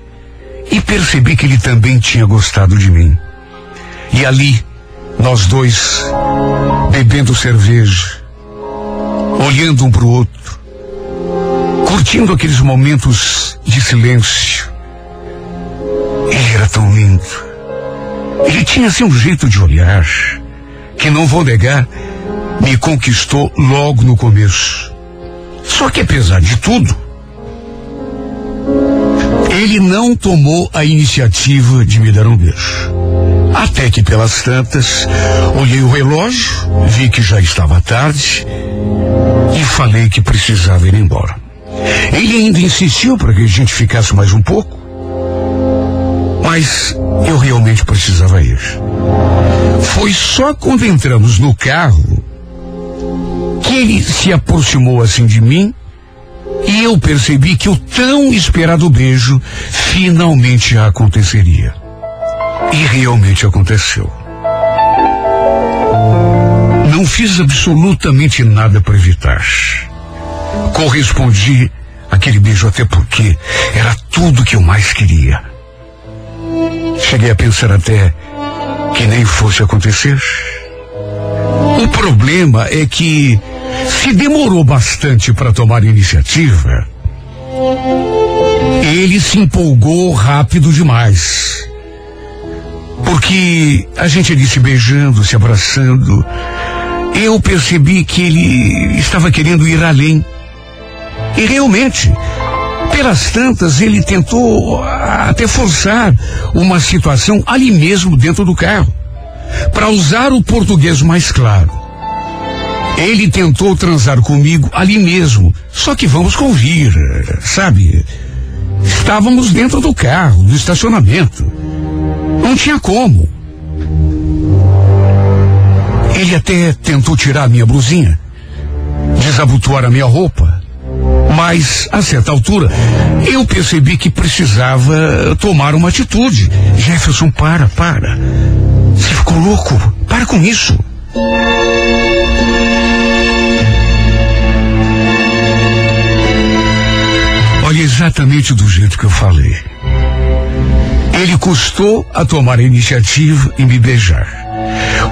e percebi que ele também tinha gostado de mim. E ali, nós dois, bebendo cerveja, olhando um para o outro, curtindo aqueles momentos de silêncio. Ele era tão lindo. Ele tinha assim um jeito de olhar que não vou negar, me conquistou logo no começo. Só que apesar de tudo, ele não tomou a iniciativa de me dar um beijo. Até que pelas tantas, olhei o relógio, vi que já estava tarde e falei que precisava ir embora. Ele ainda insistiu para que a gente ficasse mais um pouco, mas eu realmente precisava ir. Foi só quando entramos no carro que ele se aproximou assim de mim e eu percebi que o tão esperado beijo finalmente aconteceria. E realmente aconteceu. Não fiz absolutamente nada para evitar. Correspondi àquele beijo até porque era tudo que eu mais queria. Cheguei a pensar até que nem fosse acontecer. O problema é que se demorou bastante para tomar iniciativa, ele se empolgou rápido demais. Porque a gente ali se beijando, se abraçando, eu percebi que ele estava querendo ir além. E realmente, pelas tantas, ele tentou até forçar uma situação ali mesmo dentro do carro. Para usar o português mais claro. Ele tentou transar comigo ali mesmo, só que vamos convir, sabe? Estávamos dentro do carro, do estacionamento. Tinha como. Ele até tentou tirar a minha blusinha, desabotoar a minha roupa, mas a certa altura eu percebi que precisava tomar uma atitude. Jefferson, para, para. Você ficou louco? Para com isso. Olha exatamente do jeito que eu falei. Ele custou a tomar a iniciativa e me beijar.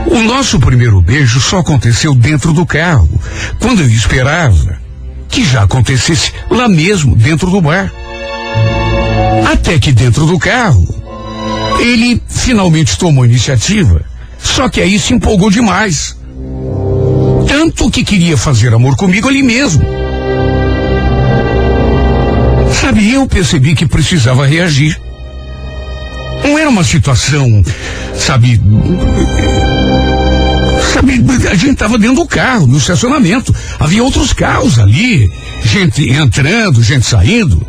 O nosso primeiro beijo só aconteceu dentro do carro, quando eu esperava que já acontecesse lá mesmo, dentro do bar. Até que dentro do carro, ele finalmente tomou a iniciativa, só que aí se empolgou demais. Tanto que queria fazer amor comigo ali mesmo. Sabe, eu percebi que precisava reagir. Não era uma situação, sabe. Sabe, a gente estava dentro do carro, no estacionamento. Havia outros carros ali, gente entrando, gente saindo.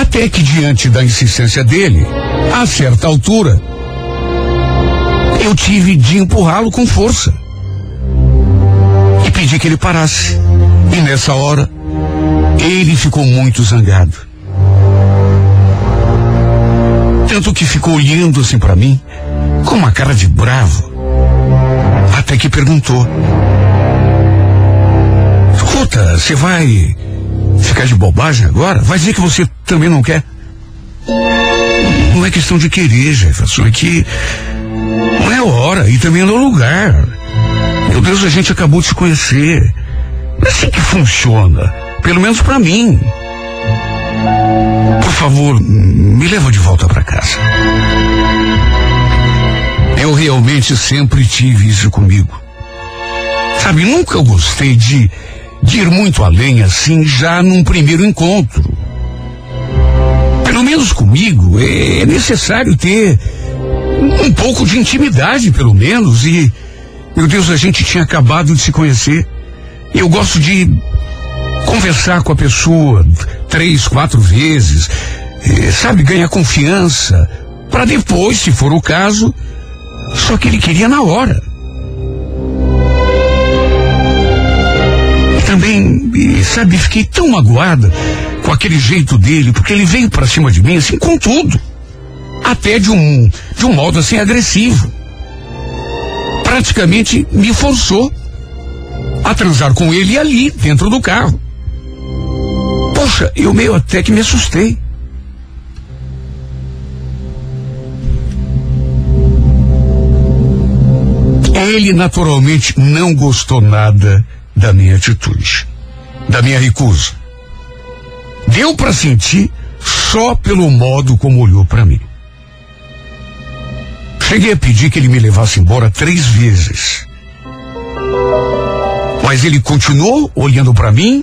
Até que, diante da insistência dele, a certa altura, eu tive de empurrá-lo com força. E pedi que ele parasse. E nessa hora, ele ficou muito zangado. Tanto que ficou olhando assim para mim, com uma cara de bravo. Até que perguntou: Escuta, você vai ficar de bobagem agora? Vai dizer que você também não quer? Não é questão de querer, Jefferson, é que não é hora e também não é lugar. Meu Deus, a gente acabou de se conhecer. É assim que funciona. Pelo menos para mim. Por favor, me leva de volta para casa. Eu realmente sempre tive isso comigo. Sabe, nunca gostei de, de ir muito além assim já num primeiro encontro. Pelo menos comigo é necessário ter um pouco de intimidade, pelo menos, e meu Deus, a gente tinha acabado de se conhecer. Eu gosto de conversar com a pessoa três, quatro vezes, eh, sabe, ganhar confiança, para depois, se for o caso, só que ele queria na hora. E também, eh, sabe, fiquei tão magoada com aquele jeito dele, porque ele veio para cima de mim assim com tudo. Até de um, de um modo assim agressivo. Praticamente me forçou a transar com ele ali, dentro do carro. Poxa, eu meio até que me assustei. Ele naturalmente não gostou nada da minha atitude, da minha recusa. Deu para sentir só pelo modo como olhou para mim. Cheguei a pedir que ele me levasse embora três vezes. Mas ele continuou olhando para mim,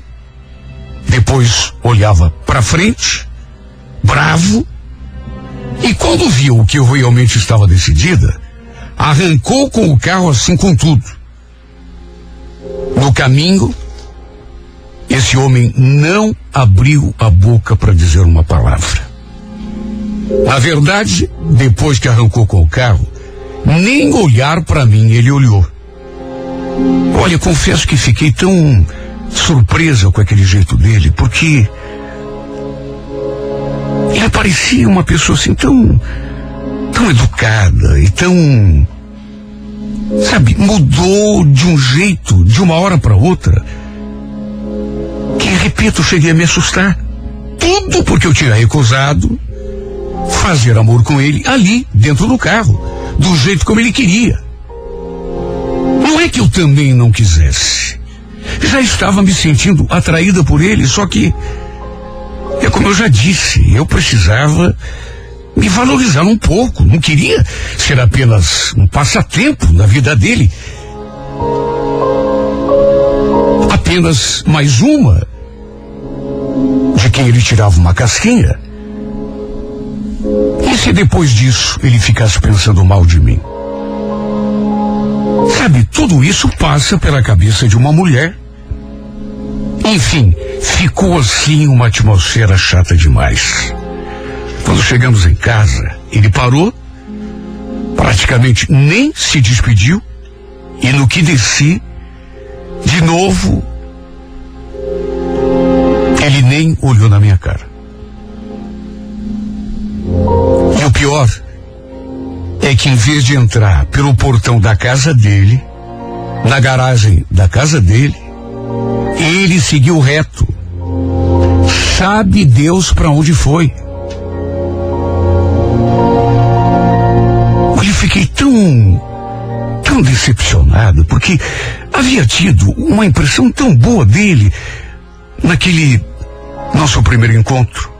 depois olhava para frente, bravo, e quando viu que eu realmente estava decidida, arrancou com o carro assim com tudo. No caminho, esse homem não abriu a boca para dizer uma palavra. Na verdade, depois que arrancou com o carro, nem olhar para mim ele olhou. Olha, confesso que fiquei tão surpresa com aquele jeito dele, porque ele parecia uma pessoa assim tão tão educada e tão sabe, mudou de um jeito, de uma hora para outra, que repito, cheguei a me assustar. Tudo porque eu tinha recusado fazer amor com ele ali, dentro do carro, do jeito como ele queria. Não é que eu também não quisesse. Já estava me sentindo atraída por ele, só que é como eu já disse, eu precisava me valorizar um pouco. Não queria ser apenas um passatempo na vida dele. Apenas mais uma de quem ele tirava uma casquinha. E se depois disso ele ficasse pensando mal de mim? Sabe, tudo isso passa pela cabeça de uma mulher. Enfim, ficou assim uma atmosfera chata demais. Quando chegamos em casa, ele parou, praticamente nem se despediu, e no que desci, de novo, ele nem olhou na minha cara. E o pior é que em vez de entrar pelo portão da casa dele, na garagem da casa dele, ele seguiu reto. Sabe Deus para onde foi. Eu fiquei tão, tão decepcionado, porque havia tido uma impressão tão boa dele naquele nosso primeiro encontro.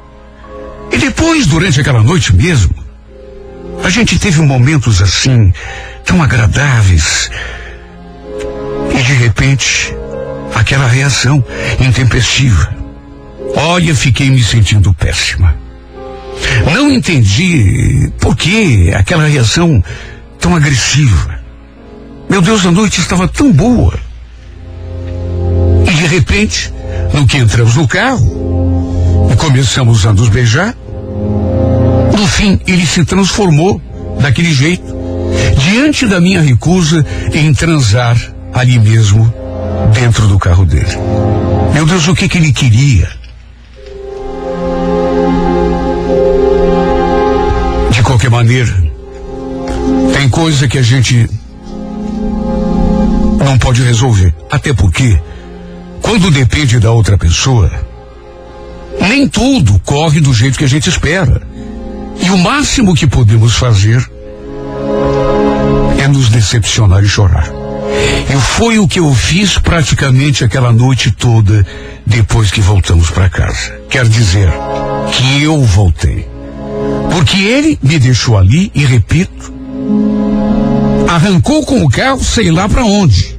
E depois, durante aquela noite mesmo, a gente teve momentos assim, tão agradáveis. E de repente, aquela reação intempestiva. Olha, fiquei me sentindo péssima. Não entendi por que aquela reação tão agressiva. Meu Deus, a noite estava tão boa. E de repente, no que entramos no carro e começamos a nos beijar, no fim ele se transformou daquele jeito, diante da minha recusa em transar ali mesmo, dentro do carro dele. Meu Deus, o que que ele queria? De qualquer maneira, tem coisa que a gente não pode resolver. Até porque, quando depende da outra pessoa, nem tudo corre do jeito que a gente espera. E o máximo que podemos fazer é nos decepcionar e chorar. E foi o que eu fiz praticamente aquela noite toda depois que voltamos para casa. Quer dizer que eu voltei. Porque ele me deixou ali e repito, arrancou com o carro sei lá para onde.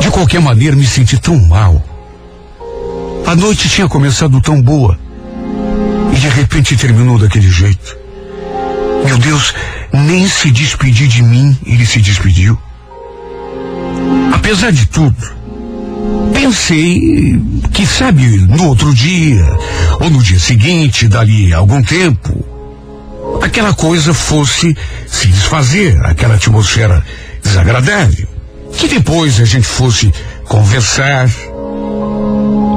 De qualquer maneira me senti tão mal. A noite tinha começado tão boa e de repente terminou daquele jeito. Meu Deus, nem se despedir de mim, ele se despediu. Apesar de tudo, pensei que, sabe, no outro dia, ou no dia seguinte, dali algum tempo, aquela coisa fosse se desfazer, aquela atmosfera desagradável. Que depois a gente fosse conversar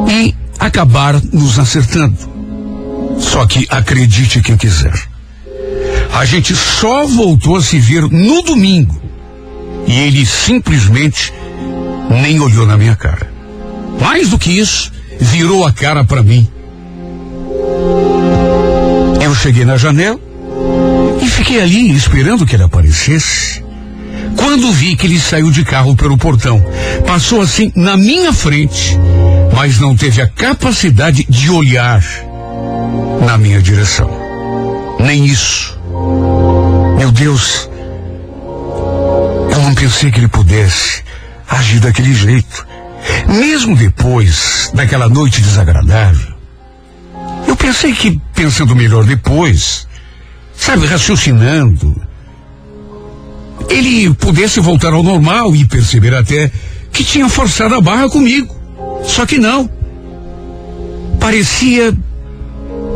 e acabar nos acertando. Só que acredite quem quiser. A gente só voltou a se ver no domingo. E ele simplesmente nem olhou na minha cara. Mais do que isso, virou a cara para mim. Eu cheguei na janela e fiquei ali esperando que ele aparecesse. Quando vi que ele saiu de carro pelo portão, passou assim na minha frente, mas não teve a capacidade de olhar na minha direção. Nem isso. Meu Deus, eu não pensei que ele pudesse agir daquele jeito. Mesmo depois daquela noite desagradável, eu pensei que, pensando melhor depois, sabe, raciocinando, ele pudesse voltar ao normal e perceber até que tinha forçado a barra comigo. Só que não. Parecia,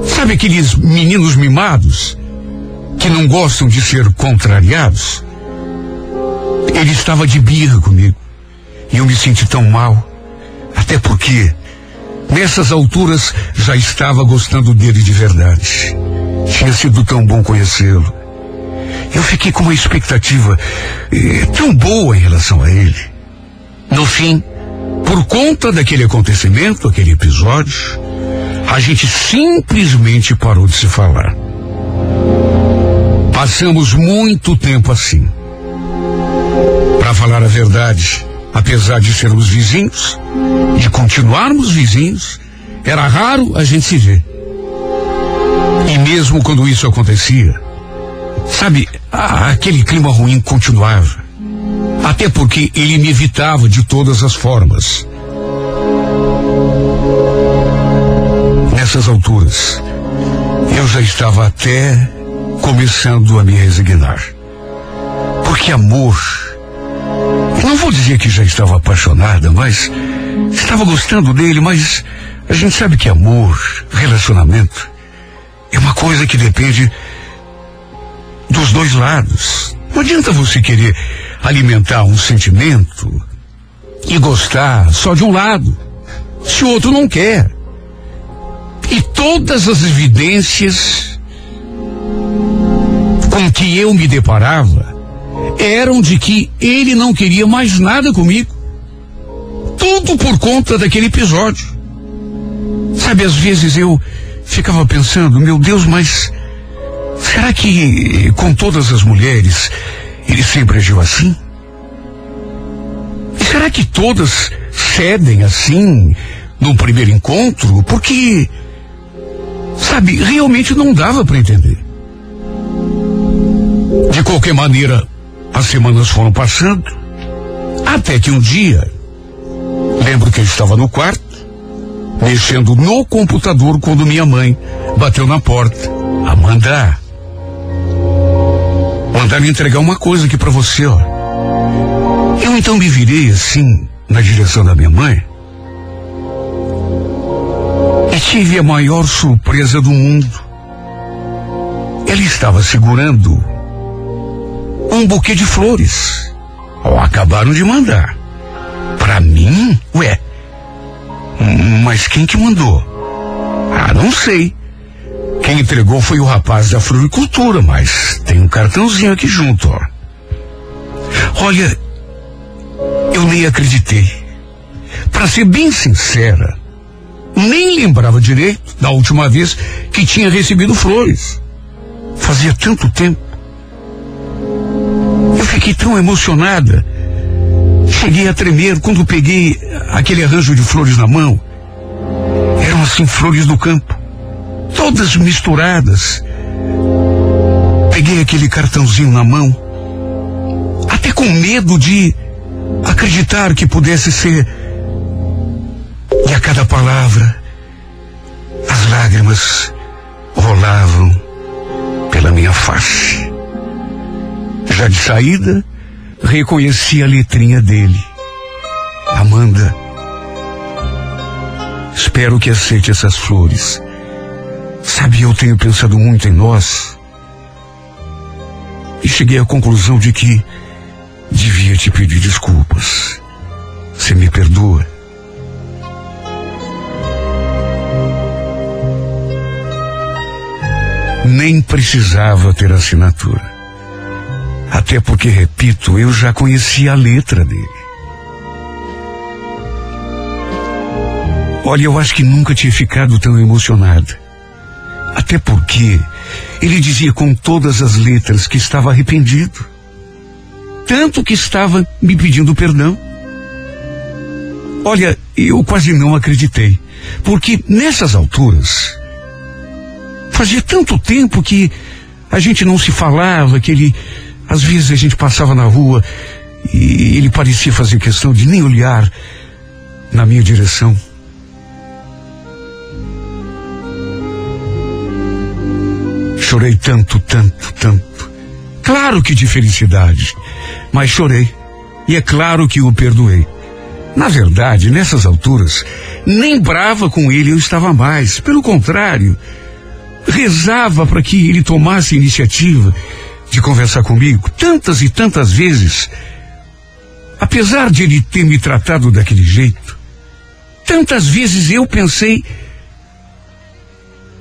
sabe aqueles meninos mimados que não gostam de ser contrariados? Ele estava de birra comigo. E eu me senti tão mal. Até porque, nessas alturas, já estava gostando dele de verdade. Tinha sido tão bom conhecê-lo. Eu fiquei com uma expectativa eh, tão boa em relação a ele. No fim, por conta daquele acontecimento, aquele episódio, a gente simplesmente parou de se falar. Passamos muito tempo assim. Para falar a verdade, apesar de sermos vizinhos, de continuarmos vizinhos, era raro a gente se ver. E mesmo quando isso acontecia, sabe, aquele clima ruim continuava. Até porque ele me evitava de todas as formas. Nessas alturas, eu já estava até começando a me resignar. Porque amor. Não vou dizer que já estava apaixonada, mas estava gostando dele, mas a gente sabe que amor, relacionamento, é uma coisa que depende dos dois lados. Não adianta você querer alimentar um sentimento e gostar só de um lado, se o outro não quer. E todas as evidências com que eu me deparava eram de que ele não queria mais nada comigo. Tudo por conta daquele episódio. Sabe, às vezes eu ficava pensando, meu Deus, mas será que com todas as mulheres ele sempre agiu assim? E será que todas cedem assim no primeiro encontro? Porque, sabe, realmente não dava para entender. De qualquer maneira, as semanas foram passando, até que um dia, lembro que eu estava no quarto, mexendo no computador quando minha mãe bateu na porta. Amanda, mandaram entregar uma coisa aqui para você, ó. Eu então me virei assim na direção da minha mãe e tive a maior surpresa do mundo. Ela estava segurando um buquê de flores. Oh, acabaram de mandar. Para mim? Ué. Mas quem que mandou? Ah, não sei. Quem entregou foi o rapaz da floricultura, mas tem um cartãozinho aqui junto, ó. Olha, eu nem acreditei. Para ser bem sincera, nem lembrava direito da última vez que tinha recebido flores. Fazia tanto tempo. Eu fiquei tão emocionada. Cheguei a tremer quando peguei aquele arranjo de flores na mão. Eram assim flores do campo, todas misturadas. Peguei aquele cartãozinho na mão, até com medo de acreditar que pudesse ser. E a cada palavra, as lágrimas rolavam pela minha face. Já de saída, reconheci a letrinha dele. Amanda, espero que aceite essas flores. Sabe, eu tenho pensado muito em nós. E cheguei à conclusão de que devia te pedir desculpas. Você me perdoa? Nem precisava ter assinatura. Até porque, repito, eu já conhecia a letra dele. Olha, eu acho que nunca tinha ficado tão emocionada. Até porque ele dizia com todas as letras que estava arrependido. Tanto que estava me pedindo perdão. Olha, eu quase não acreditei. Porque nessas alturas, fazia tanto tempo que a gente não se falava, que ele, às vezes a gente passava na rua e ele parecia fazer questão de nem olhar na minha direção. Chorei tanto, tanto, tanto. Claro que de felicidade, mas chorei. E é claro que o perdoei. Na verdade, nessas alturas, nem brava com ele eu estava mais. Pelo contrário, rezava para que ele tomasse a iniciativa de conversar comigo tantas e tantas vezes. Apesar de ele ter me tratado daquele jeito, tantas vezes eu pensei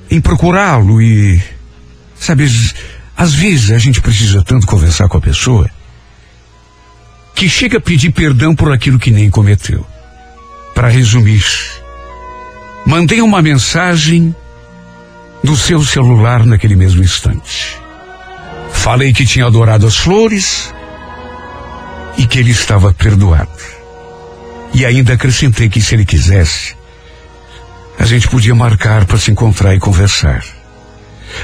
em procurá-lo e, sabe, às vezes a gente precisa tanto conversar com a pessoa que chega a pedir perdão por aquilo que nem cometeu. Para resumir, mandei uma mensagem do seu celular naquele mesmo instante. Falei que tinha adorado as flores e que ele estava perdoado. E ainda acrescentei que se ele quisesse, a gente podia marcar para se encontrar e conversar.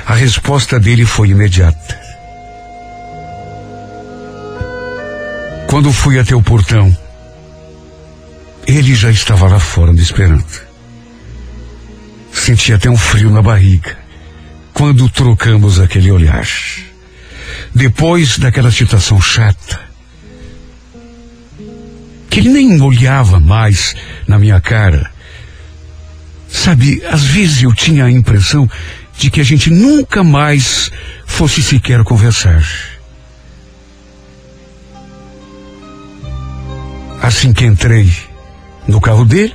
A resposta dele foi imediata. Quando fui até o portão, ele já estava lá fora me esperando. Senti até um frio na barriga quando trocamos aquele olhar. Depois daquela situação chata, que ele nem olhava mais na minha cara. Sabe, às vezes eu tinha a impressão de que a gente nunca mais fosse sequer conversar. Assim que entrei no carro dele,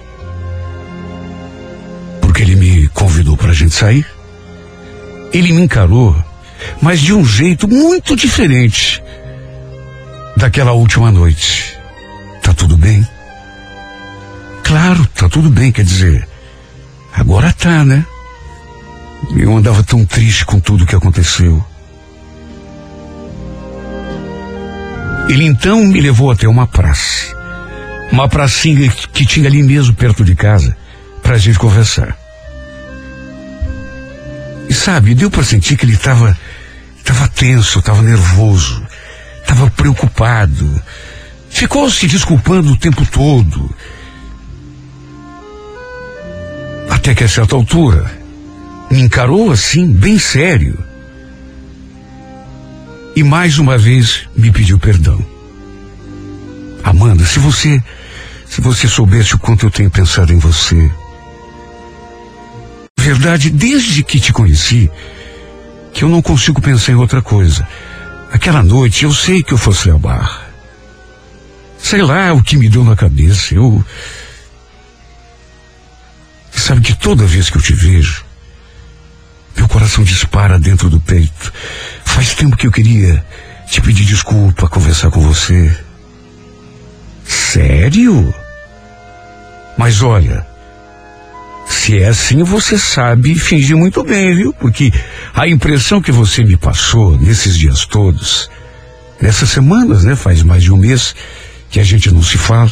porque ele me convidou para a gente sair, ele me encarou, mas de um jeito muito diferente daquela última noite. Tá tudo bem? Claro, tá tudo bem, quer dizer, agora tá, né? Eu andava tão triste com tudo que aconteceu. Ele então me levou até uma praça. Uma pracinha que tinha ali mesmo perto de casa, pra gente conversar. E sabe, deu para sentir que ele estava estava tenso, estava nervoso, estava preocupado. Ficou se desculpando o tempo todo. Até que a certa altura, me encarou assim, bem sério. E mais uma vez me pediu perdão. Amanda, se você se você soubesse o quanto eu tenho pensado em você. Verdade, desde que te conheci, que eu não consigo pensar em outra coisa. Aquela noite eu sei que eu fosse ao bar. Sei lá o que me deu na cabeça. Eu. Sabe que toda vez que eu te vejo, meu coração dispara dentro do peito. Faz tempo que eu queria te pedir desculpa, conversar com você. Sério? Mas olha, se é assim, você sabe fingir muito bem, viu? Porque a impressão que você me passou nesses dias todos, nessas semanas, né? Faz mais de um mês que a gente não se fala.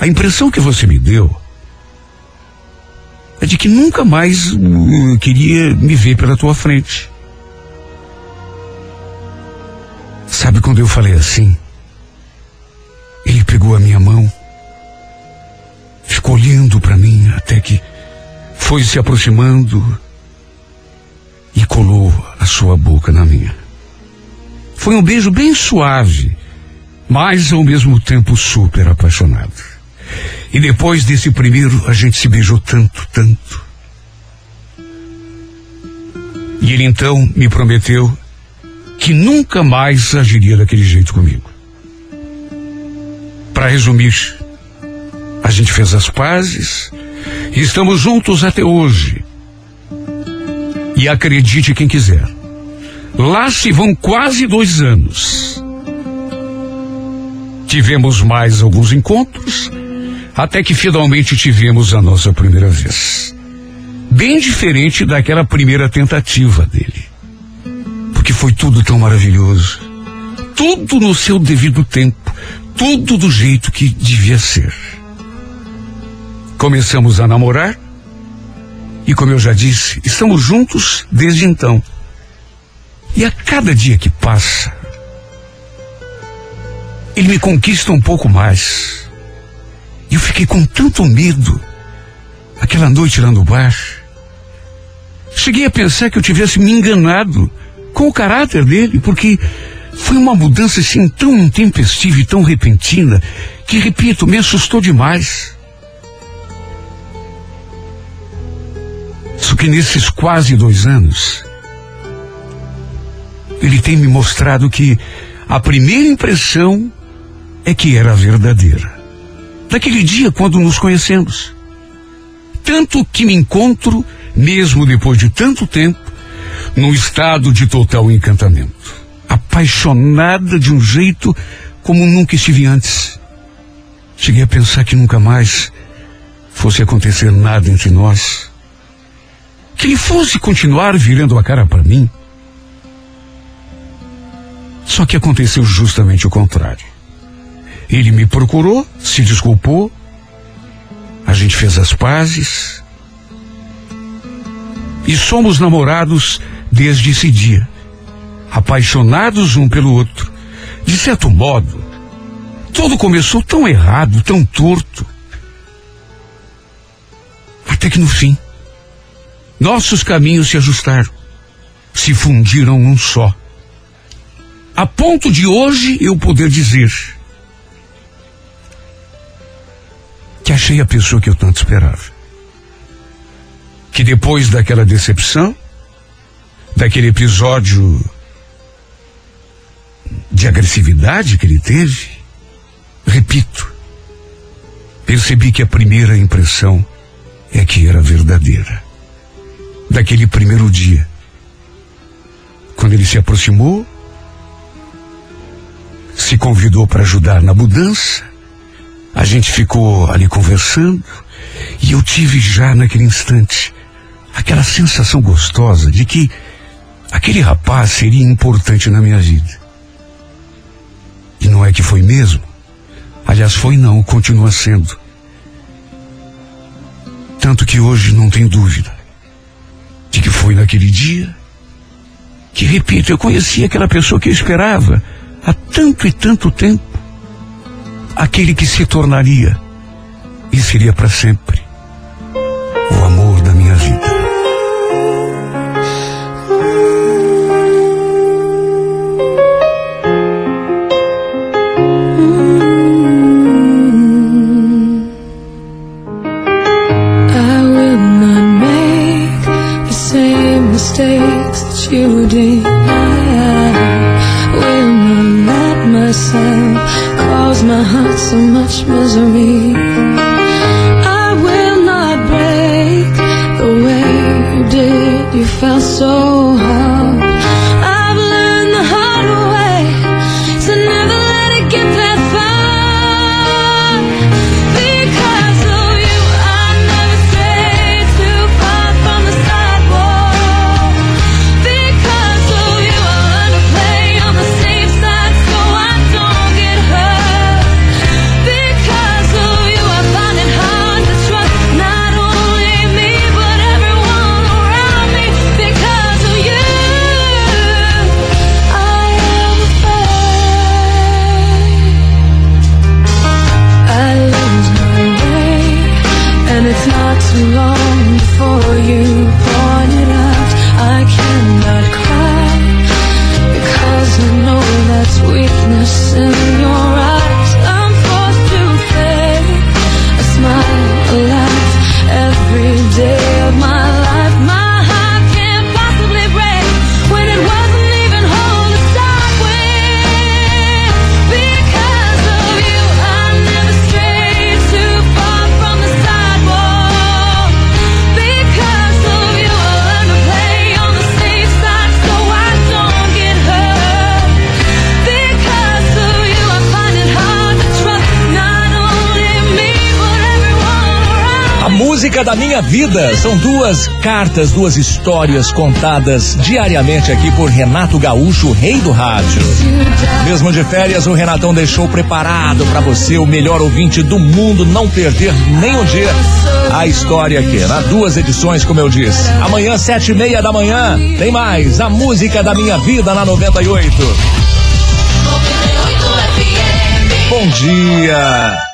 A impressão que você me deu é de que nunca mais uh, queria me ver pela tua frente. Sabe quando eu falei assim? Ele pegou a minha mão, ficou olhando para mim até que foi se aproximando e colou a sua boca na minha. Foi um beijo bem suave, mas ao mesmo tempo super apaixonado. E depois desse primeiro, a gente se beijou tanto, tanto. E ele então me prometeu que nunca mais agiria daquele jeito comigo. Para resumir, a gente fez as pazes e estamos juntos até hoje. E acredite quem quiser. Lá se vão quase dois anos. Tivemos mais alguns encontros, até que finalmente tivemos a nossa primeira vez. Bem diferente daquela primeira tentativa dele. Porque foi tudo tão maravilhoso. Tudo no seu devido tempo. Tudo do jeito que devia ser. Começamos a namorar. E como eu já disse, estamos juntos desde então. E a cada dia que passa, ele me conquista um pouco mais. E eu fiquei com tanto medo aquela noite lá no bar. Cheguei a pensar que eu tivesse me enganado com o caráter dele, porque foi uma mudança assim tão intempestiva e tão repentina que, repito, me assustou demais. Só que nesses quase dois anos, ele tem me mostrado que a primeira impressão é que era verdadeira. Daquele dia quando nos conhecemos. Tanto que me encontro, mesmo depois de tanto tempo, num estado de total encantamento. Apaixonada de um jeito como nunca estive antes. Cheguei a pensar que nunca mais fosse acontecer nada entre nós. Que ele fosse continuar virando a cara para mim. Só que aconteceu justamente o contrário. Ele me procurou, se desculpou, a gente fez as pazes e somos namorados desde esse dia, apaixonados um pelo outro. De certo modo, tudo começou tão errado, tão torto. Até que no fim, nossos caminhos se ajustaram, se fundiram num só. A ponto de hoje eu poder dizer que achei a pessoa que eu tanto esperava. Que depois daquela decepção, daquele episódio de agressividade que ele teve, repito, percebi que a primeira impressão é que era verdadeira. Daquele primeiro dia, quando ele se aproximou, se convidou para ajudar na mudança, a gente ficou ali conversando e eu tive já naquele instante aquela sensação gostosa de que aquele rapaz seria importante na minha vida. E não é que foi mesmo. Aliás, foi não, continua sendo. Tanto que hoje não tem dúvida de que foi naquele dia que, repito, eu conheci aquela pessoa que eu esperava há tanto e tanto tempo. Aquele que se tornaria e seria para sempre o amor vida são duas cartas, duas histórias contadas diariamente aqui por Renato Gaúcho, rei do rádio. Mesmo de férias, o Renatão deixou preparado para você, o melhor ouvinte do mundo, não perder nem um dia a história aqui, né? Duas edições, como eu disse. Amanhã, sete e meia da manhã, tem mais a música da minha vida na 98. 98 FM. Bom dia.